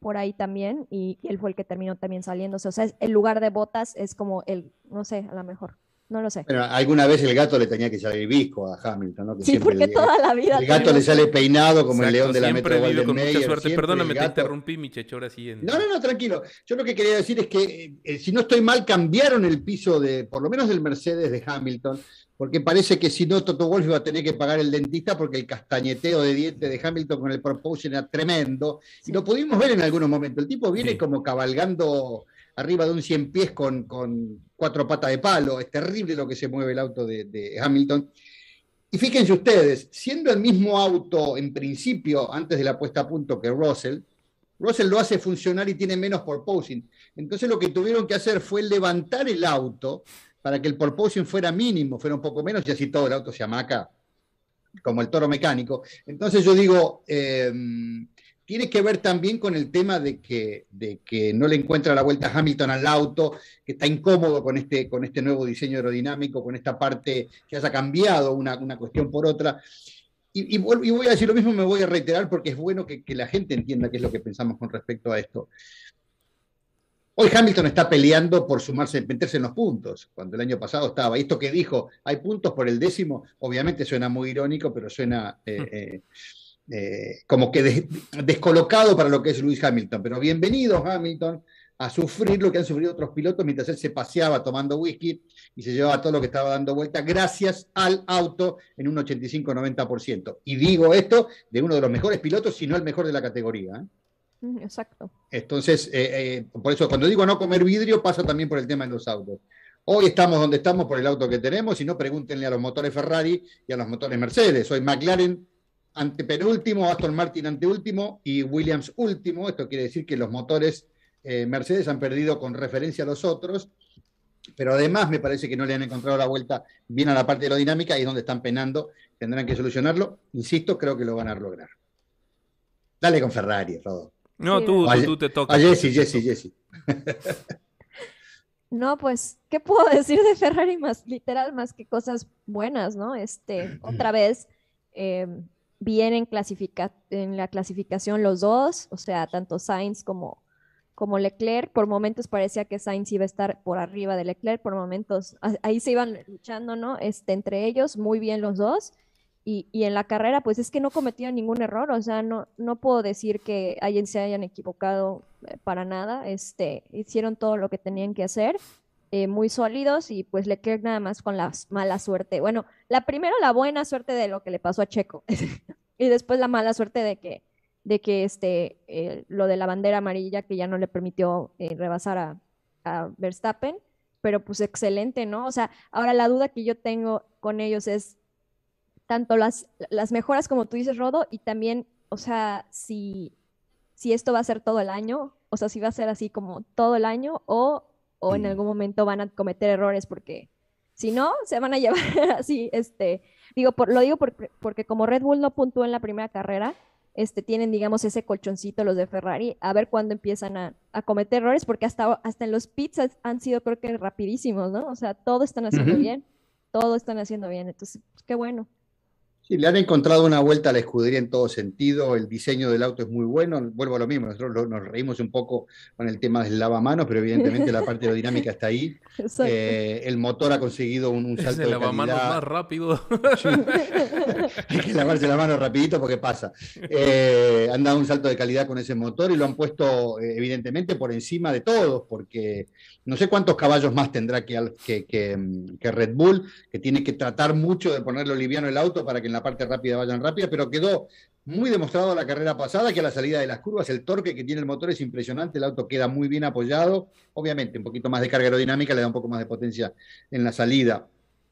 por ahí también y, él fue el que terminó también saliéndose. O sea, el lugar de botas es como el, no sé, a lo mejor. No lo sé. Pero alguna vez el gato le tenía que salir visco a Hamilton, ¿no? sí, porque toda la vida. El gato le sale peinado como el león de la Metro con mucha suerte. Perdóname, te interrumpí, mi checho, ahora sí. No, no, no, tranquilo. Yo lo que quería decir es que, eh, si no estoy mal, cambiaron el piso de, por lo menos del Mercedes de Hamilton, porque parece que si no, Toto Wolff iba a tener que pagar el dentista porque el castañeteo de dientes de Hamilton con el propulsion era tremendo. Y lo pudimos ver en algunos momentos. El tipo viene como cabalgando arriba de un 100 pies con, cuatro patas de palo. Es terrible lo que se mueve el auto de, Hamilton. Y fíjense ustedes, siendo el mismo auto en principio, antes de la puesta a punto que Russell, Russell lo hace funcionar y tiene menos porpoising. Entonces lo que tuvieron que hacer fue levantar el auto para que el porpoising fuera mínimo, fuera un poco menos, y así todo el auto se amaca como el toro mecánico. Entonces yo digo, em, tiene que ver también con el tema de que, de que no le encuentra la vuelta a Hamilton al auto, que está incómodo con este, con este nuevo diseño aerodinámico, con esta parte que haya cambiado una, cuestión por otra. Y, voy a decir lo mismo, me voy a reiterar porque es bueno que, que la gente entienda qué es lo que pensamos con respecto a esto. Hoy Hamilton está peleando por sumarse, meterse en los puntos, cuando el año pasado estaba. Esto que dijo, hay puntos por el décimo, obviamente suena muy irónico, pero suena eh, hmm. eh, eh, como que descolocado para lo que es Lewis Hamilton. Pero bienvenido Hamilton a sufrir lo que han sufrido otros pilotos mientras él se paseaba tomando whisky y se llevaba todo lo que estaba dando vuelta gracias al auto en un 85-90%. Y digo esto de uno de los mejores pilotos, si no el mejor de la categoría. Exacto. Entonces, eh, eh, por eso cuando digo no comer vidrio, pasa también por el tema de los autos. Hoy estamos donde estamos por el auto que tenemos, y no pregúntenle a los motores Ferrari y a los motores Mercedes. Hoy McLaren antepenúltimo, Aston Martin anteúltimo y Williams último. Esto quiere decir que los motores eh, Mercedes han perdido con referencia a los otros, pero además me parece que no le han encontrado la vuelta bien a la parte de la dinámica y es donde están penando. Tendrán que solucionarlo. Insisto, creo que lo van a lograr. Dale con Ferrari, Rodo. No, tú, tú, te tocas. A Jessy, Jessy, Jessy. No, pues, ¿qué puedo decir de Ferrari más literal, más que cosas buenas, ¿no? Este, otra vez, eh, bien en, en la clasificación los dos, o sea, tanto Sainz como, como Leclerc. Por momentos parecía que Sainz iba a estar por arriba de Leclerc, por momentos ahí se iban luchando, ¿no? Este, entre ellos, muy bien los dos. Y, y, en la carrera, pues es que no cometieron ningún error, o sea, no, no puedo decir que alguien se hayan equivocado eh, para nada, este, hicieron todo lo que tenían que hacer, eh, muy sólidos y pues Leclerc nada más con la mala suerte. Bueno, la primero la buena suerte de lo que le pasó a Checo y después la mala suerte de que, de que este, eh, lo de la bandera amarilla que ya no le permitió rebasar a, a Verstappen, pero pues excelente, ¿no? O sea, ahora la duda que yo tengo con ellos es tanto las, las mejoras como tú dices, Rodo, y también, o sea, si, si esto va a ser todo el año, o sea, si va a ser así como todo el año o, o en algún momento van a cometer errores porque si no, se van a llevar así, este, digo, por, lo digo porque como Red Bull no puntuó en la primera carrera, este, tienen, digamos, ese colchoncito los de Ferrari, a ver cuándo empiezan a, a, cometer errores, porque hasta, hasta en los pits han sido, creo que, rapidísimos, ¿no? O sea, todo están haciendo bien, todo están haciendo bien, entonces, pues, qué bueno. Sí, le han encontrado una vuelta a la escudería en todo sentido, el diseño del auto es muy bueno, vuelvo a lo mismo, nosotros nos reímos un poco con el tema del lavamanos, pero evidentemente la parte aerodinámica está ahí. Eh, el motor ha conseguido un, salto es el lavamanos más rápido. Hay que lavarse la mano rapidito porque pasa. Eh, han dado un salto de calidad con ese motor y lo han puesto eh, evidentemente por encima de todos, porque no sé cuántos caballos más tendrá que, que, Red Bull, que tiene que tratar mucho de ponerlo liviano el auto para que en la parte rápida vayan rápida, pero quedó muy demostrado la carrera pasada que a la salida de las curvas el torque que tiene el motor es impresionante, el auto queda muy bien apoyado, obviamente un poquito más de carga aerodinámica le da un poco más de potencia en la salida.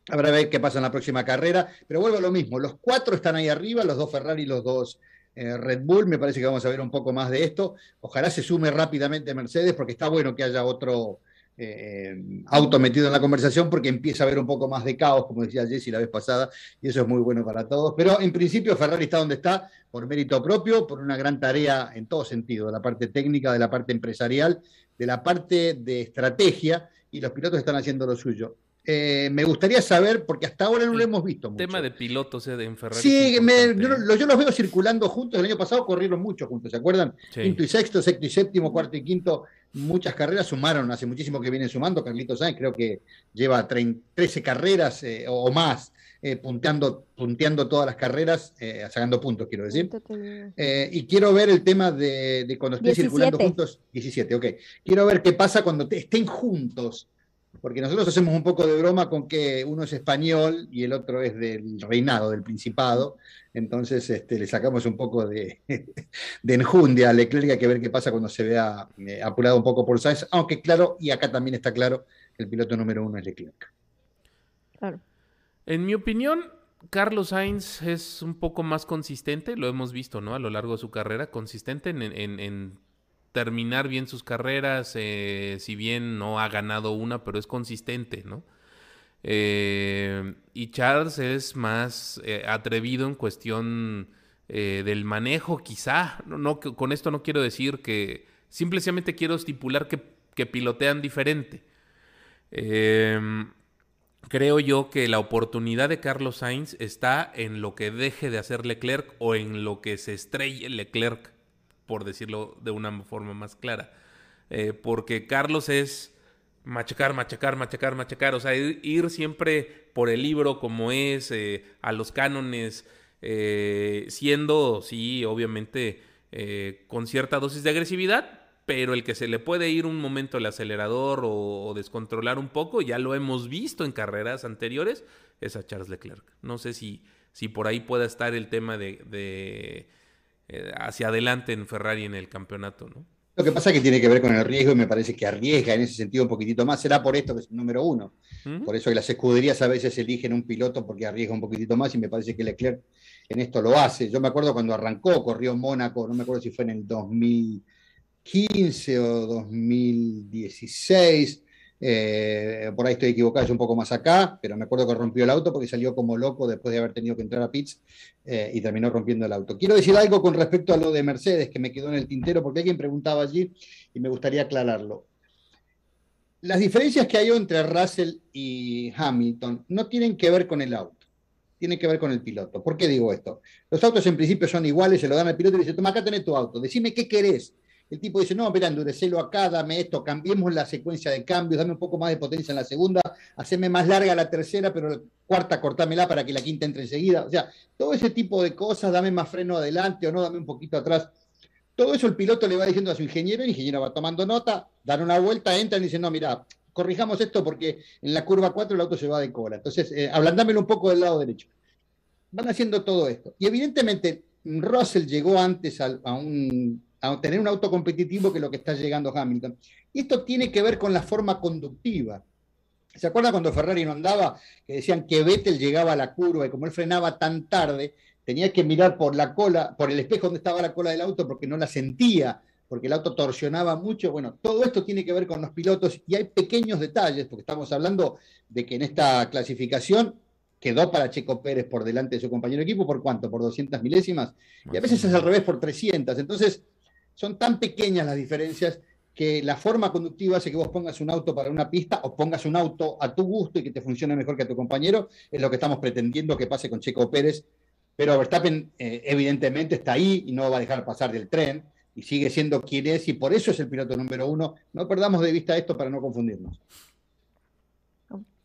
Habrá ver qué pasa en la próxima carrera, pero vuelvo a lo mismo, los cuatro están ahí arriba, los dos Ferrari y los dos eh, Red Bull, me parece que vamos a ver un poco más de esto, ojalá se sume rápidamente Mercedes porque está bueno que haya otro eh, auto metido en la conversación porque empieza a haber un poco más de caos, como decía Jesse la vez pasada, y eso es muy bueno para todos. Pero en principio Ferrari está donde está por mérito propio, por una gran tarea en todo sentido, de la parte técnica, de la parte empresarial, de la parte de estrategia, y los pilotos están haciendo lo suyo. Eh, me gustaría saber, porque hasta ahora no lo hemos visto. Mucho. Tema de pilotos eh, en Ferrari. Sí, yo, los veo circulando juntos. El año pasado corrieron mucho juntos, ¿se acuerdan? Quinto y sexto, sexto y séptimo, cuarto y quinto. Muchas carreras sumaron, hace muchísimo que vienen sumando. Carlitos Sainz creo que lleva 13 carreras eh, o más, punteando, punteando todas las carreras, sacando puntos, quiero decir. y quiero ver el tema de, cuando estén circulando juntos. 17, ok. Quiero ver qué pasa cuando estén juntos porque nosotros hacemos un poco de broma con que uno es español y el otro es del reinado, del principado, entonces este, le sacamos un poco de, de enjundia a Leclerc, hay que ver qué pasa cuando se vea eh, apurado un poco por Sainz, aunque claro, y acá también está claro, que el piloto número uno es Leclerc. Claro. En mi opinión, Carlos Sainz es un poco más consistente, lo hemos visto, ¿no? A lo largo de su carrera, consistente en, en terminar bien sus carreras, eh, si bien no ha ganado una, pero es consistente, ¿no? Eh, y Charles es más eh, atrevido en cuestión del manejo, quizá. No, con esto no quiero decir que. Simplemente quiero estipular que, que pilotean diferente. Em, creo yo que la oportunidad de Carlos Sainz está en lo que deje de hacer Leclerc o en lo que se estrelle Leclerc por decirlo de una forma más clara. Eh, porque Carlos es machacar, machacar, machacar, machacar, o sea, ir, siempre por el libro como es, eh, a los cánones, eh, siendo, sí, obviamente, con cierta dosis de agresividad, pero el que se le puede ir un momento el acelerador o, descontrolar un poco, ya lo hemos visto en carreras anteriores, es a Charles Leclerc. No sé si, si por ahí pueda estar el tema de eh, hacia adelante en Ferrari en el campeonato, ¿no? Lo que pasa es que tiene que ver con el riesgo y me parece que arriesga en ese sentido un poquitito más. Será por esto que es el número uno. Por eso que las escuderías a veces eligen un piloto porque arriesga un poquitito más y me parece que Leclerc en esto lo hace. Yo me acuerdo cuando arrancó, corrió en Mónaco, no me acuerdo si fue en el 2015 o 2016. Eh, por ahí estoy equivocado, es un poco más acá, pero me acuerdo que rompió el auto porque salió como loco después de haber tenido que entrar a pits eh, y terminó rompiendo el auto. Quiero decir algo con respecto a lo de Mercedes que me quedó en el tintero porque alguien preguntaba allí y me gustaría aclararlo. Las diferencias que hay entre Russell y Hamilton no tienen que ver con el auto, tienen que ver con el piloto. ¿Por qué digo esto? Los autos en principio son iguales, se lo dan al piloto y le dice, toma acá tenés tu auto, decime qué querés. El tipo dice, no, mira, endurecelo acá, dame esto, cambiemos la secuencia de cambios, dame un poco más de potencia en la segunda, haceme más larga la tercera, pero la cuarta cortámela para que la quinta entre enseguida. O sea, todo ese tipo de cosas, dame más freno adelante o no, dame un poquito atrás. Todo eso el piloto le va diciendo a su ingeniero, el ingeniero va tomando nota, dan una vuelta, entran y dicen, no, mira, corrijamos esto porque en la curva 4 el auto se va de cola. Entonces, eh, ablandámelo un poco del lado derecho. Van haciendo todo esto. Y evidentemente, Russell llegó antes a, a tener un auto competitivo que lo que está llegando Hamilton. Y esto tiene que ver con la forma conductiva. ¿Se acuerda cuando Ferrari no andaba? Que decían que Vettel llegaba a la curva y como él frenaba tan tarde, tenía que mirar por la cola, por el espejo donde estaba la cola del auto porque no la sentía, porque el auto torsionaba mucho. Bueno, todo esto tiene que ver con los pilotos y hay pequeños detalles, porque estamos hablando de que en esta clasificación quedó para Checo Pérez por delante de su compañero de equipo, ¿por cuánto? Por 200 milésimas. Y a veces es al revés, por 300. Entonces, son tan pequeñas las diferencias que la forma conductiva hace que vos pongas un auto para una pista o pongas un auto a tu gusto y que te funcione mejor que a tu compañero, es lo que estamos pretendiendo que pase con Checo Pérez pero Verstappen eh, evidentemente está ahí y no va a dejar pasar del tren y sigue siendo quien es y por eso es el piloto número uno. No perdamos de vista esto para no confundirnos.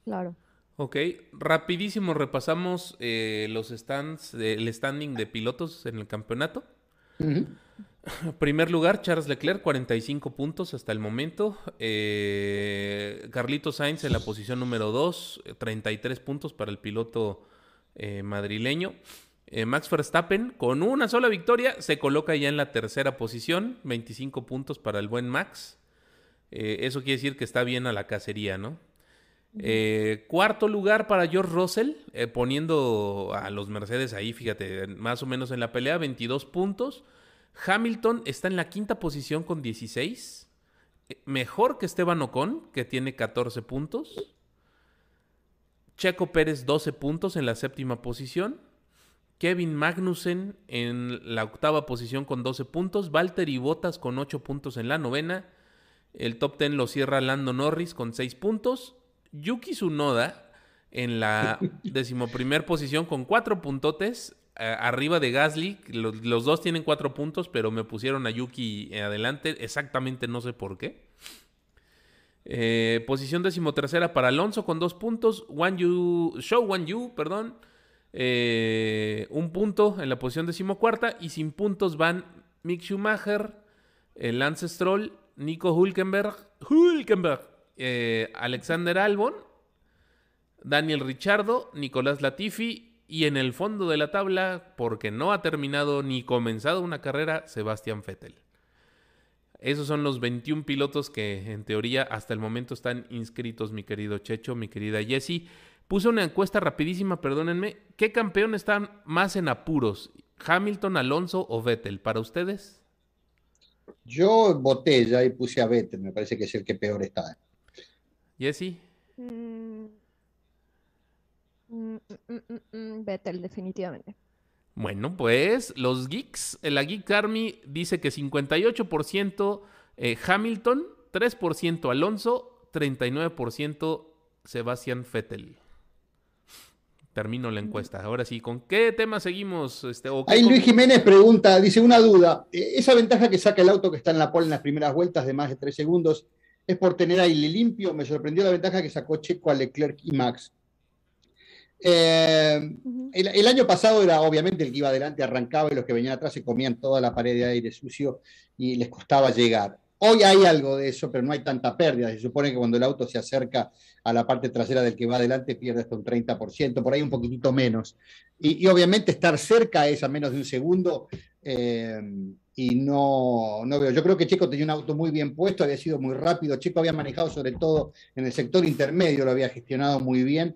Claro. Ok, rapidísimo repasamos eh, los stands, el standing de pilotos en el campeonato. Primer lugar, Charles Leclerc, 45 puntos hasta el momento. Eh, Carlito Sainz en la posición número 2, 33 puntos para el piloto madrileño. Eh, Max Verstappen, con una sola victoria, se coloca ya en la tercera posición, 25 puntos para el buen Max. Eh, eso quiere decir que está bien a la cacería, ¿no? Eh, cuarto lugar para George Russell, poniendo a los Mercedes ahí, fíjate, más o menos en la pelea, 22 puntos. Hamilton está en la quinta posición con 16. Mejor que Esteban Ocon, que tiene 14 puntos. Checo Pérez, 12 puntos en la séptima posición. Kevin Magnussen en la octava posición con 12 puntos. Valtteri Bottas con 8 puntos en la novena. El top 10 lo cierra Lando Norris con 6 puntos. Yuki Tsunoda en la decimoprimer posición con 4 puntotes. Arriba de Gasly. Los, dos tienen 4 puntos, pero me pusieron a Yuki adelante. Exactamente no sé por qué. Eh, posición decimotercera para Alonso con 2 puntos. Yu, Show Wan Yu, perdón eh, un punto en la posición decimocuarta y sin puntos van Mick Schumacher, eh, Lance Stroll, Nico Hulkenberg, Hulkenberg Alexander Albon, Daniel Richardo, Nicolás Latifi y en el fondo de la tabla, porque no ha terminado ni comenzado una carrera, Sebastián Vettel. Esos son los 21 pilotos que en teoría hasta el momento están inscritos, mi querido Checho, mi querida Jessie. Puse una encuesta rapidísima, perdónenme. ¿Qué campeón están más en apuros? ¿Hamilton, Alonso o Vettel? ¿Para ustedes? Yo voté ya y puse a Vettel, me parece que es el que peor está. Jesse. Mm, mm, mm, Vettel, definitivamente. Bueno, pues los geeks, la Geek Army dice que 58% eh, Hamilton, 3% Alonso, 39% Sebastián Vettel termino la encuesta. Ahora sí, ¿con qué tema seguimos? Este, Ahí Luis Jiménez pregunta, dice una duda. Eh, esa ventaja que saca el auto que está en la pole en las primeras vueltas de más de tres segundos es por tener aire limpio. Me sorprendió la ventaja que sacó Checo a Leclerc y Max. Eh, el, año pasado era obviamente el que iba adelante, arrancaba y los que venían atrás se comían toda la pared de aire sucio y les costaba llegar. Hoy hay algo de eso, pero no hay tanta pérdida. Se supone que cuando el auto se acerca a la parte trasera del que va adelante pierde hasta un 30%, por ahí un poquitito menos. Y, obviamente estar cerca es a menos de un segundo eh, y no, no veo. Yo creo que Checo tenía un auto muy bien puesto, había sido muy rápido. Checo había manejado sobre todo en el sector intermedio, lo había gestionado muy bien.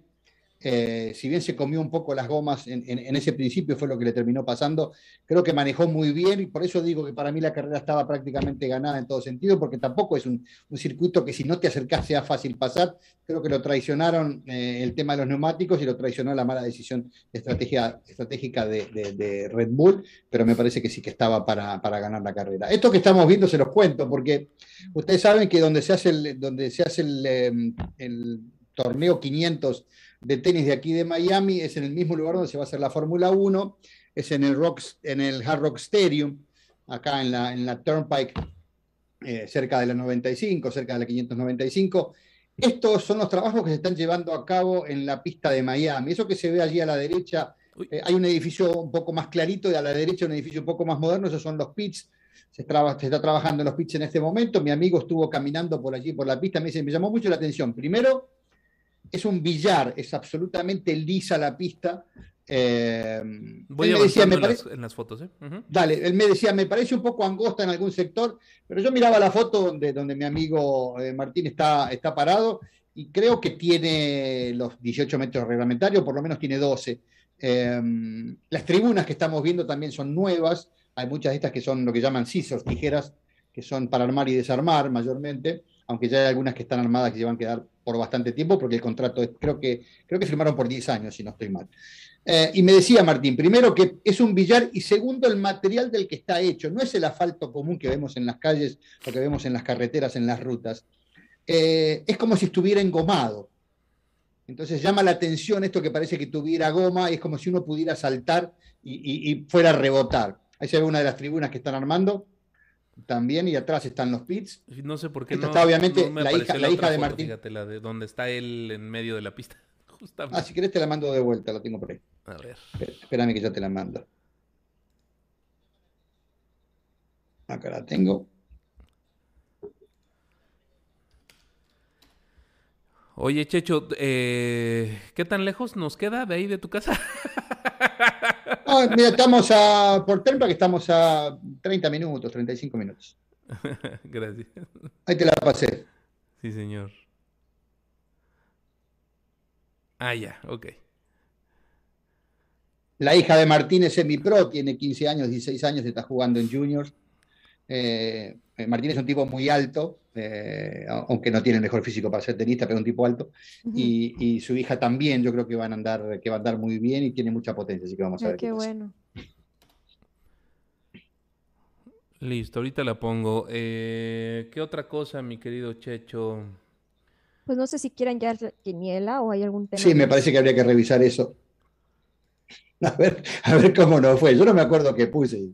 Eh, si bien se comió un poco las gomas en, ese principio, fue lo que le terminó pasando, creo que manejó muy bien y por eso digo que para mí la carrera estaba prácticamente ganada en todo sentido, porque tampoco es un, circuito que si no te acercas sea fácil pasar. Creo que lo traicionaron eh, el tema de los neumáticos y lo traicionó la mala decisión estratégica, estratégica de, Red Bull, pero me parece que sí que estaba para, ganar la carrera. Esto que estamos viendo se los cuento, porque ustedes saben que donde se hace el, donde se hace el, em, torneo 500 de tenis de aquí de Miami, es en el mismo lugar donde se va a hacer la Fórmula 1, es en el, Rocks, en el Hard Rock Stadium, acá en la, en la Turnpike, eh, cerca de la 95, cerca de la 595. Estos son los trabajos que se están llevando a cabo en la pista de Miami. Eso que se ve allí a la derecha, eh, hay un edificio un poco más clarito y a la derecha un edificio un poco más moderno, esos son los pits. Se, se, está trabajando en los pits en este momento. Mi amigo estuvo caminando por allí, por la pista, me, dice, me llamó mucho la atención. Primero, es un billar, es absolutamente lisa la pista. Eh, Voy a decía, me en, las, fotos. ¿eh? Dale, él me decía, me parece un poco angosta en algún sector, pero yo miraba la foto donde, donde mi amigo eh, Martín está, está parado y creo que tiene los 18 metros reglamentarios, por lo menos tiene 12. las tribunas que estamos viendo también son nuevas, hay muchas de estas que son lo que llaman scissors, tijeras, que son para armar y desarmar mayormente aunque ya hay algunas que están armadas que se van a quedar por bastante tiempo, porque el contrato creo que, creo que firmaron por 10 años, si no estoy mal. Eh, y me decía Martín, primero que es un billar y segundo el material del que está hecho, no es el asfalto común que vemos en las calles o que vemos en las carreteras, en las rutas. Eh, es como si estuviera engomado. Entonces llama la atención esto que parece que tuviera goma es como si uno pudiera saltar y, y fuera a rebotar. Ahí se ve una de las tribunas que están armando también y atrás están los pits. No sé por qué no, está obviamente la hija, la hija de Martín. Fíjate, la de donde está él en medio de la pista. Ah, si querés te la mando de vuelta, la tengo por ahí. A ver. Espérame que ya te la mando. Acá la tengo. Oye, Checho, eh, ¿qué tan lejos nos queda de ahí de tu casa? mira, estamos a, por que estamos a 30 minutos, 35 minutos. Gracias. Ahí te la pasé. Sí, señor. Ah, ya, ok. La hija de Martín es semi-pro, tiene 15 años, 16 años, está jugando en juniors. Eh, eh, Martín es un tipo muy alto, eh, aunque no tiene el mejor físico para ser tenista, pero es un tipo alto. y, su hija también, yo creo que van a andar, que va a andar muy bien y tiene mucha potencia, así que vamos a ver. Qué, bueno. Listo, ahorita la pongo. ¿Qué otra cosa, mi querido Checho? Pues no sé si quieran ya quiniela o hay algún tema. Sí, me parece que habría que revisar eso. A ver, a ver cómo no fue. Yo no me acuerdo qué puse.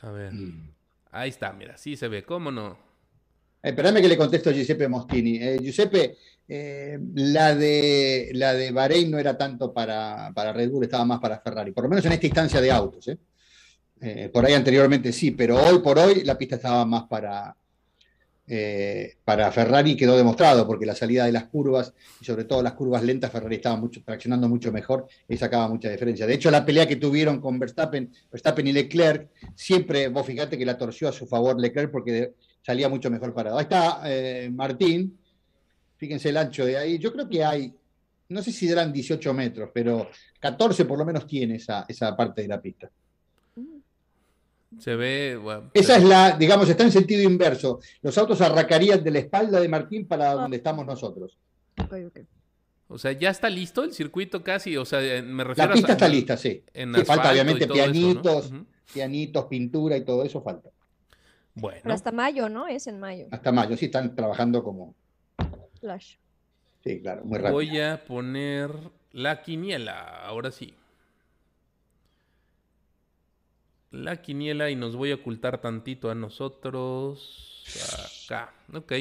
A ver. Mm. Ahí está, mira, sí se ve, ¿cómo no? Espérame que le contesto a Giuseppe Mostini. Eh, Giuseppe, eh, la, de, la de Bahrein no era tanto para, para, Red Bull, estaba más para Ferrari, por lo menos en esta instancia de autos. ¿eh? por ahí anteriormente sí, pero hoy por hoy la pista estaba más para, eh, para Ferrari quedó demostrado, porque la salida de las curvas, y sobre todo las curvas lentas, Ferrari estaba mucho, traccionando mucho mejor y sacaba mucha diferencia. De hecho, la pelea que tuvieron con Verstappen, Verstappen y Leclerc, siempre, vos fíjate que la torció a su favor Leclerc porque salía mucho mejor parado. Ahí está eh, Martín, fíjense el ancho de ahí. Yo creo que hay, no sé si eran 18 metros, pero 14 por lo menos tiene esa, esa parte de la pista. Se ve. Esa es la, digamos, está en sentido inverso. Los autos arracarían de la espalda de Martín para ah. donde estamos nosotros. O sea, ya está listo el circuito casi. O sea, me refiero La pista está lista, sí. falta obviamente pianitos, pianitos, pintura y todo eso falta. Bueno. hasta mayo, ¿no? Es en mayo. Hasta mayo, sí, están trabajando como. Flash. Sí, claro, muy rápido. Voy a poner la quiniela, ahora sí la quiniela y nos voy a ocultar tantito a nosotros. Acá, ok.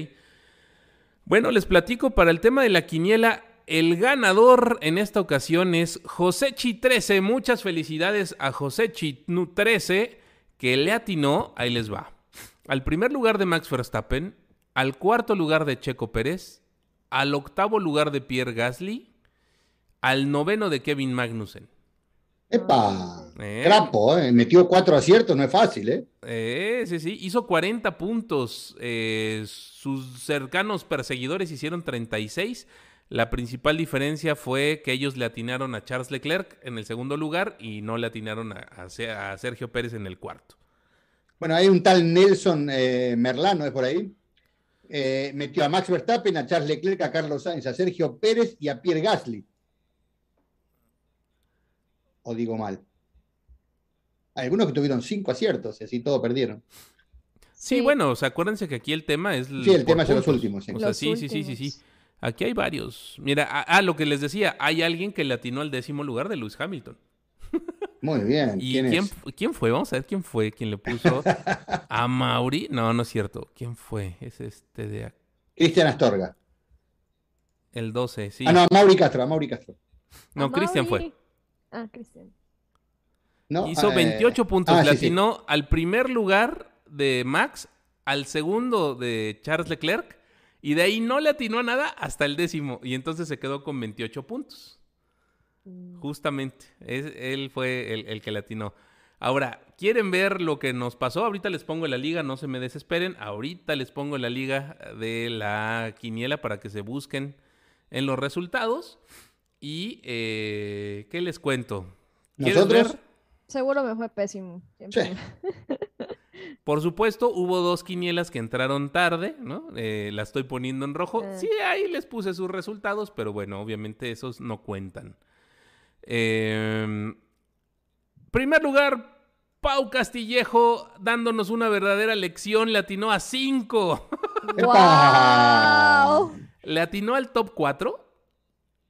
Bueno, les platico para el tema de la quiniela. El ganador en esta ocasión es Josechi 13. Muchas felicidades a Josechi 13 que le atinó. Ahí les va. Al primer lugar de Max Verstappen, al cuarto lugar de Checo Pérez, al octavo lugar de Pierre Gasly, al noveno de Kevin Magnussen. ¡Epa! Eh. Crapo, ¿eh? metió cuatro aciertos, no es fácil, ¿eh? ¿eh? Sí, sí, hizo 40 puntos. Eh, sus cercanos perseguidores hicieron 36. La principal diferencia fue que ellos le atinaron a Charles Leclerc en el segundo lugar y no le atinaron a, a Sergio Pérez en el cuarto. Bueno, hay un tal Nelson Merlano, ¿es por ahí? Metió a Max Verstappen, a Charles Leclerc, a Carlos Sainz, a Sergio Pérez y a Pierre Gasly. ¿O digo mal? Algunos que tuvieron cinco aciertos y así todo perdieron. Sí, bueno, o sea, acuérdense que aquí el tema es... Sí, el tema es de los últimos. Sí. O sea, sí, sí, sí, sí, sí. Aquí hay varios. Mira, ah, lo que les decía, hay alguien que le atinó al décimo lugar de Lewis Hamilton. Muy bien. ¿Y ¿quién, quién, fue? Vamos a ver quién fue quien le puso a Mauri. No, no es cierto. ¿Quién fue? Es este de Cristian Astorga. El 12, sí. Ah, no, Mauri Castro, a Mauri Castro. No, Cristian fue. Ah, Cristian. Hizo 28 eh, puntos. Ah, le atinó al primer lugar de Max, al segundo de Charles Leclerc, y de ahí no le atinó a nada hasta el décimo. Y entonces se quedó con 28 puntos. Mm. Justamente. él fue el, el que le atinó. Ahora, ¿quieren ver lo que nos pasó? Ahorita les pongo la liga, no se me desesperen. Ahorita les pongo la liga de la quiniela para que se busquen en los resultados. Y, eh, ¿qué les cuento? ¿Nosotros? Seguro me fue pésimo. Por supuesto, hubo dos quinielas que entraron tarde, ¿no? Eh, la estoy poniendo en rojo. Ah. Sí, ahí les puse sus resultados, pero bueno, obviamente esos no cuentan. Em, primer lugar, Pau Castillejo dándonos una verdadera lección, le atinó a 5. ¡Wow! le atinó al top 4.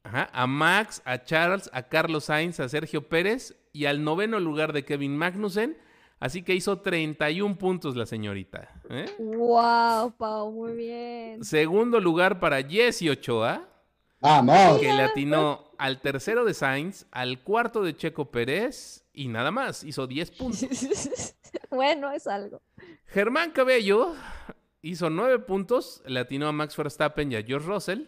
a Max, a Charles, a Carlos Sainz, a Sergio Pérez y al noveno lugar de Kevin Magnussen. Así que hizo 31 puntos la señorita. ¡Wow, ¿eh? Pau! Muy bien. Segundo lugar para Jesse Ochoa. ¡Vamos! Que le atinó al tercero de Sainz, al cuarto de Checo Pérez y nada más. Hizo 10 puntos. bueno, es algo. Germán Cabello hizo 9 puntos. Le atinó a Max Verstappen y a George Russell.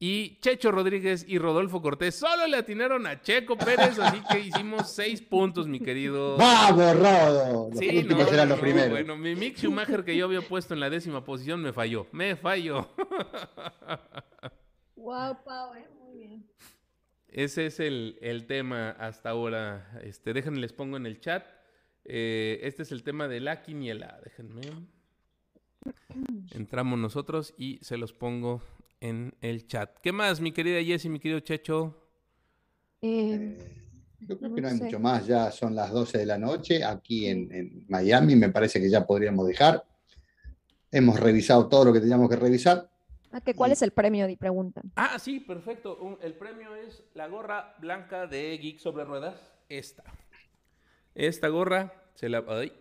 Y Checho Rodríguez y Rodolfo Cortés solo le atinaron a Checo Pérez, así que hicimos seis puntos, mi querido. ¡Vamos, Rodo! Los sí, no, eran los primeros. Bueno, mi Mick Schumacher que yo había puesto en la décima posición me falló. Me falló. Wow, Pau, eh, muy bien. Ese es el, el, tema hasta ahora. Este, déjenme, les pongo en el chat. Eh, este es el tema de la quiniela. Déjenme. Entramos nosotros y se los pongo en el chat. ¿Qué más, mi querida Jessie, mi querido Checho? Eh, eh, yo creo que no hay mucho más, ya son las 12 de la noche aquí en, Miami, me parece que ya podríamos dejar. Hemos revisado todo lo que teníamos que revisar. Ah, ¿Cuál es el premio? Y preguntan. Ah, sí, perfecto. el premio es la gorra blanca de Geek sobre ruedas. Esta. Esta gorra se la. Ahí,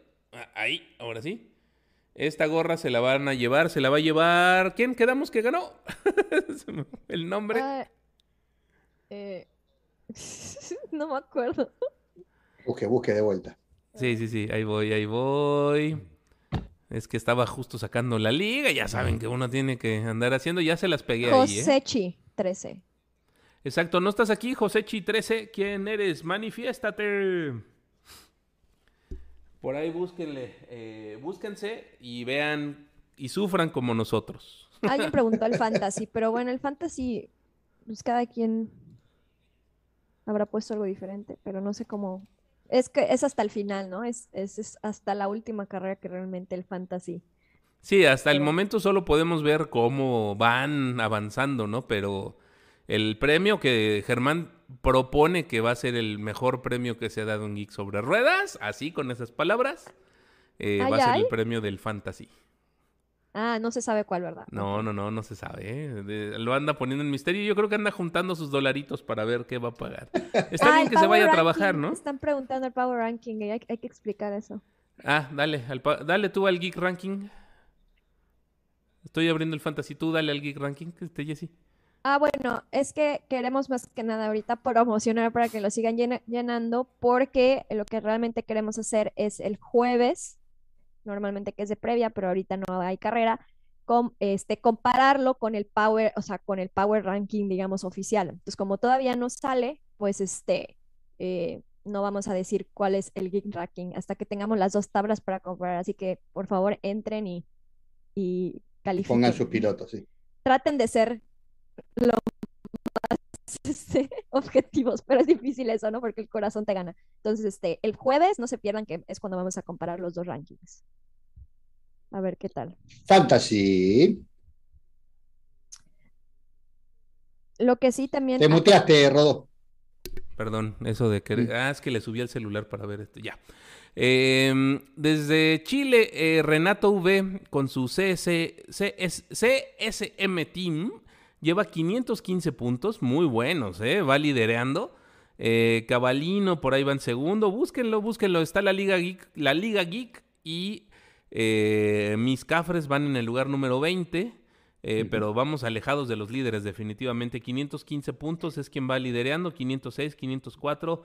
ahí ahora sí. Esta gorra se la van a llevar, se la va a llevar. ¿Quién quedamos que ganó? El nombre. Ah, eh, no me acuerdo. Busque, busque de vuelta. Sí, sí, sí, ahí voy, ahí voy. Es que estaba justo sacando la liga, ya saben que uno tiene que andar haciendo, ya se las pegué ahí. ¿eh? Josechi, 13. Exacto, no estás aquí, Josechi 13. ¿Quién eres? Manifiéstate. Por ahí búsquenle, eh, búsquense y vean y sufran como nosotros. Alguien preguntó el fantasy, pero bueno, el fantasy, pues cada quien habrá puesto algo diferente, pero no sé cómo. Es que es hasta el final, ¿no? Es, es, hasta la última carrera que realmente el fantasy. Sí, hasta el momento solo podemos ver cómo van avanzando, ¿no? Pero el premio que Germán propone que va a ser el mejor premio que se ha dado en Geek sobre Ruedas, así con esas palabras, eh, va a ser el premio del Fantasy. Ah, no se sabe cuál, ¿verdad? No, no, no, no se sabe. ¿eh? lo anda poniendo en misterio. Yo creo que anda juntando sus dolaritos para ver qué va a pagar. Está ah, bien que se vaya a trabajar, ¿no? Están preguntando el Power Ranking y hay, que explicar eso. Ah, dale, dale tú al Geek Ranking. Estoy abriendo el Fantasy. Tú dale al Geek Ranking, este Jesse. Ah, bueno, es que queremos más que nada ahorita promocionar para que lo sigan llenando, porque lo que realmente queremos hacer es el jueves, normalmente que es de previa, pero ahorita no hay carrera, con, este, compararlo con el Power, o sea, con el Power Ranking, digamos, oficial. Entonces, como todavía no sale, pues este, eh, no vamos a decir cuál es el Geek Ranking hasta que tengamos las dos tablas para comparar. Así que, por favor, entren y, y califiquen. Pongan sus pilotos, sí. Traten de ser lo más este, objetivos, pero es difícil eso, ¿no? Porque el corazón te gana. Entonces, este, el jueves, no se pierdan que es cuando vamos a comparar los dos rankings. A ver qué tal. Fantasy. Lo que sí también... Te muteaste, Rodo. Perdón, eso de que... Ah, es que le subí el celular para ver esto. Ya. Em, desde Chile, eh, Renato V con su CS, CS, CSM Team lleva 515 puntos, muy buenos, ¿eh? va liderando. Eh, Cabalino por ahí va en segundo, búsquenlo, búsquenlo, está la Liga Geek, la Liga Geek y eh, mis cafres van en el lugar número 20. Eh, pero vamos alejados de los líderes definitivamente. 515 puntos es quien va liderando, 506, 504.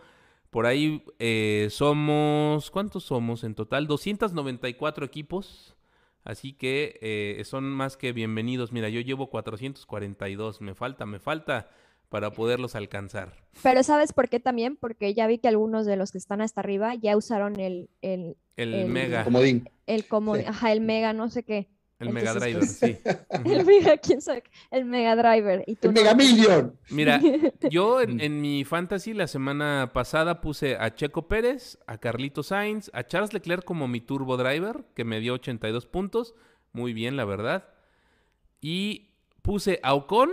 Por ahí eh, somos, ¿cuántos somos en total? 294 equipos. Así que eh, son más que bienvenidos. Mira, yo llevo 442. Me falta, me falta para poderlos alcanzar. Pero ¿sabes por qué también? Porque ya vi que algunos de los que están hasta arriba ya usaron el... El, el, mega. Comodín. El, como, ajá, el mega, no sé qué. El Mega Driver, pues, sí. el Mega, ¿quién sabe? El Mega Driver. ¿Y tú el Mega Million. Mira, yo en, en, mi fantasy la semana pasada puse a Checo Pérez, a Carlito Sainz, a Charles Leclerc como mi Turbo Driver, que me dio 82 puntos. Muy bien, la verdad. Y puse a Ocon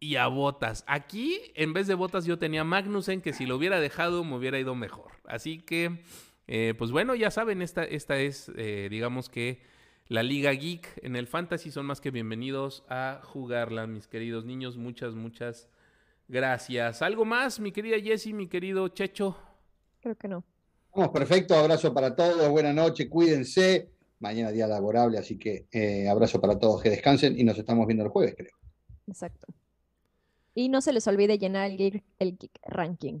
y a Botas. Aquí, en vez de Botas, yo tenía Magnussen, que si lo hubiera dejado me hubiera ido mejor. Así que, eh, pues bueno, ya saben, esta, esta es, eh, digamos que la Liga Geek en el Fantasy. Son más que bienvenidos a jugarla, mis queridos niños. Muchas, muchas gracias. ¿Algo más, mi querida Jessie, mi querido Checho? Creo que no. Vamos, perfecto. Abrazo para todos. Buenas noches. Cuídense. Mañana día laborable, así que eh, abrazo para todos. Que descansen y nos estamos viendo el jueves, creo. Exacto. Y no se les olvide llenar el Geek, el geek Ranking.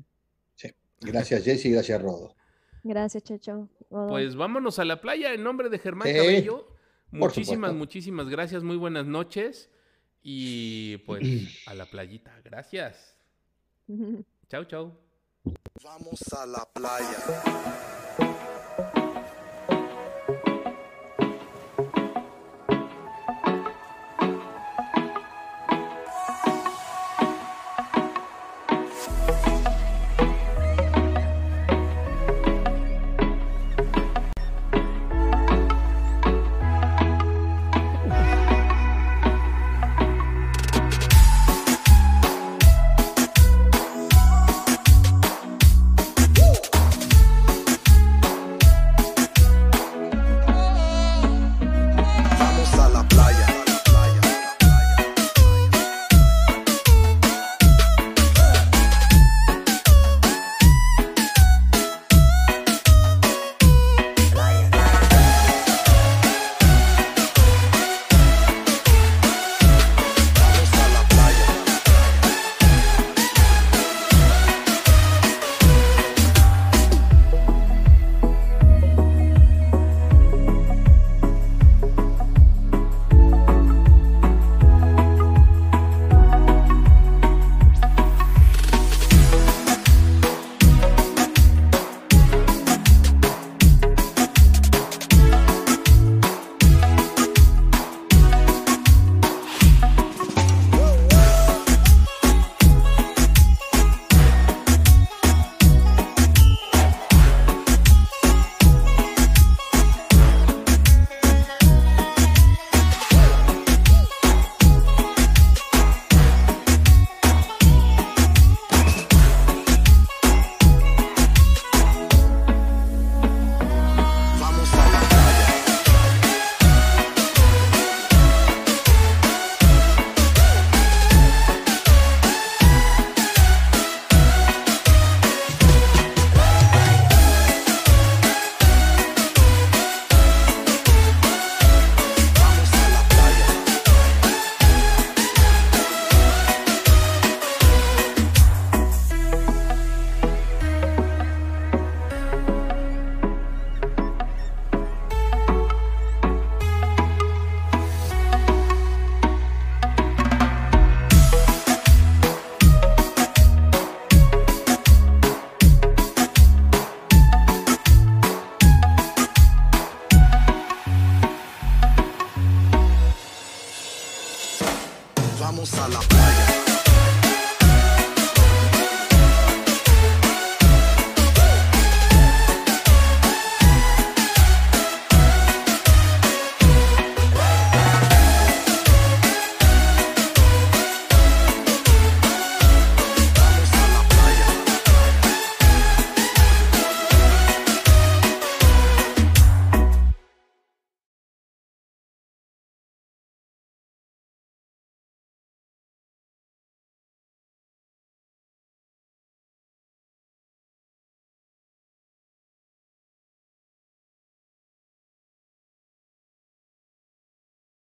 Sí. Gracias, Jessy. Gracias, Rodo. Gracias, Checho. Pues vámonos a la playa en nombre de Germán sí. Cabello. Muchísimas, muchísimas gracias, muy buenas noches. Y pues a la playita, gracias. chau, chau. Vamos a la playa.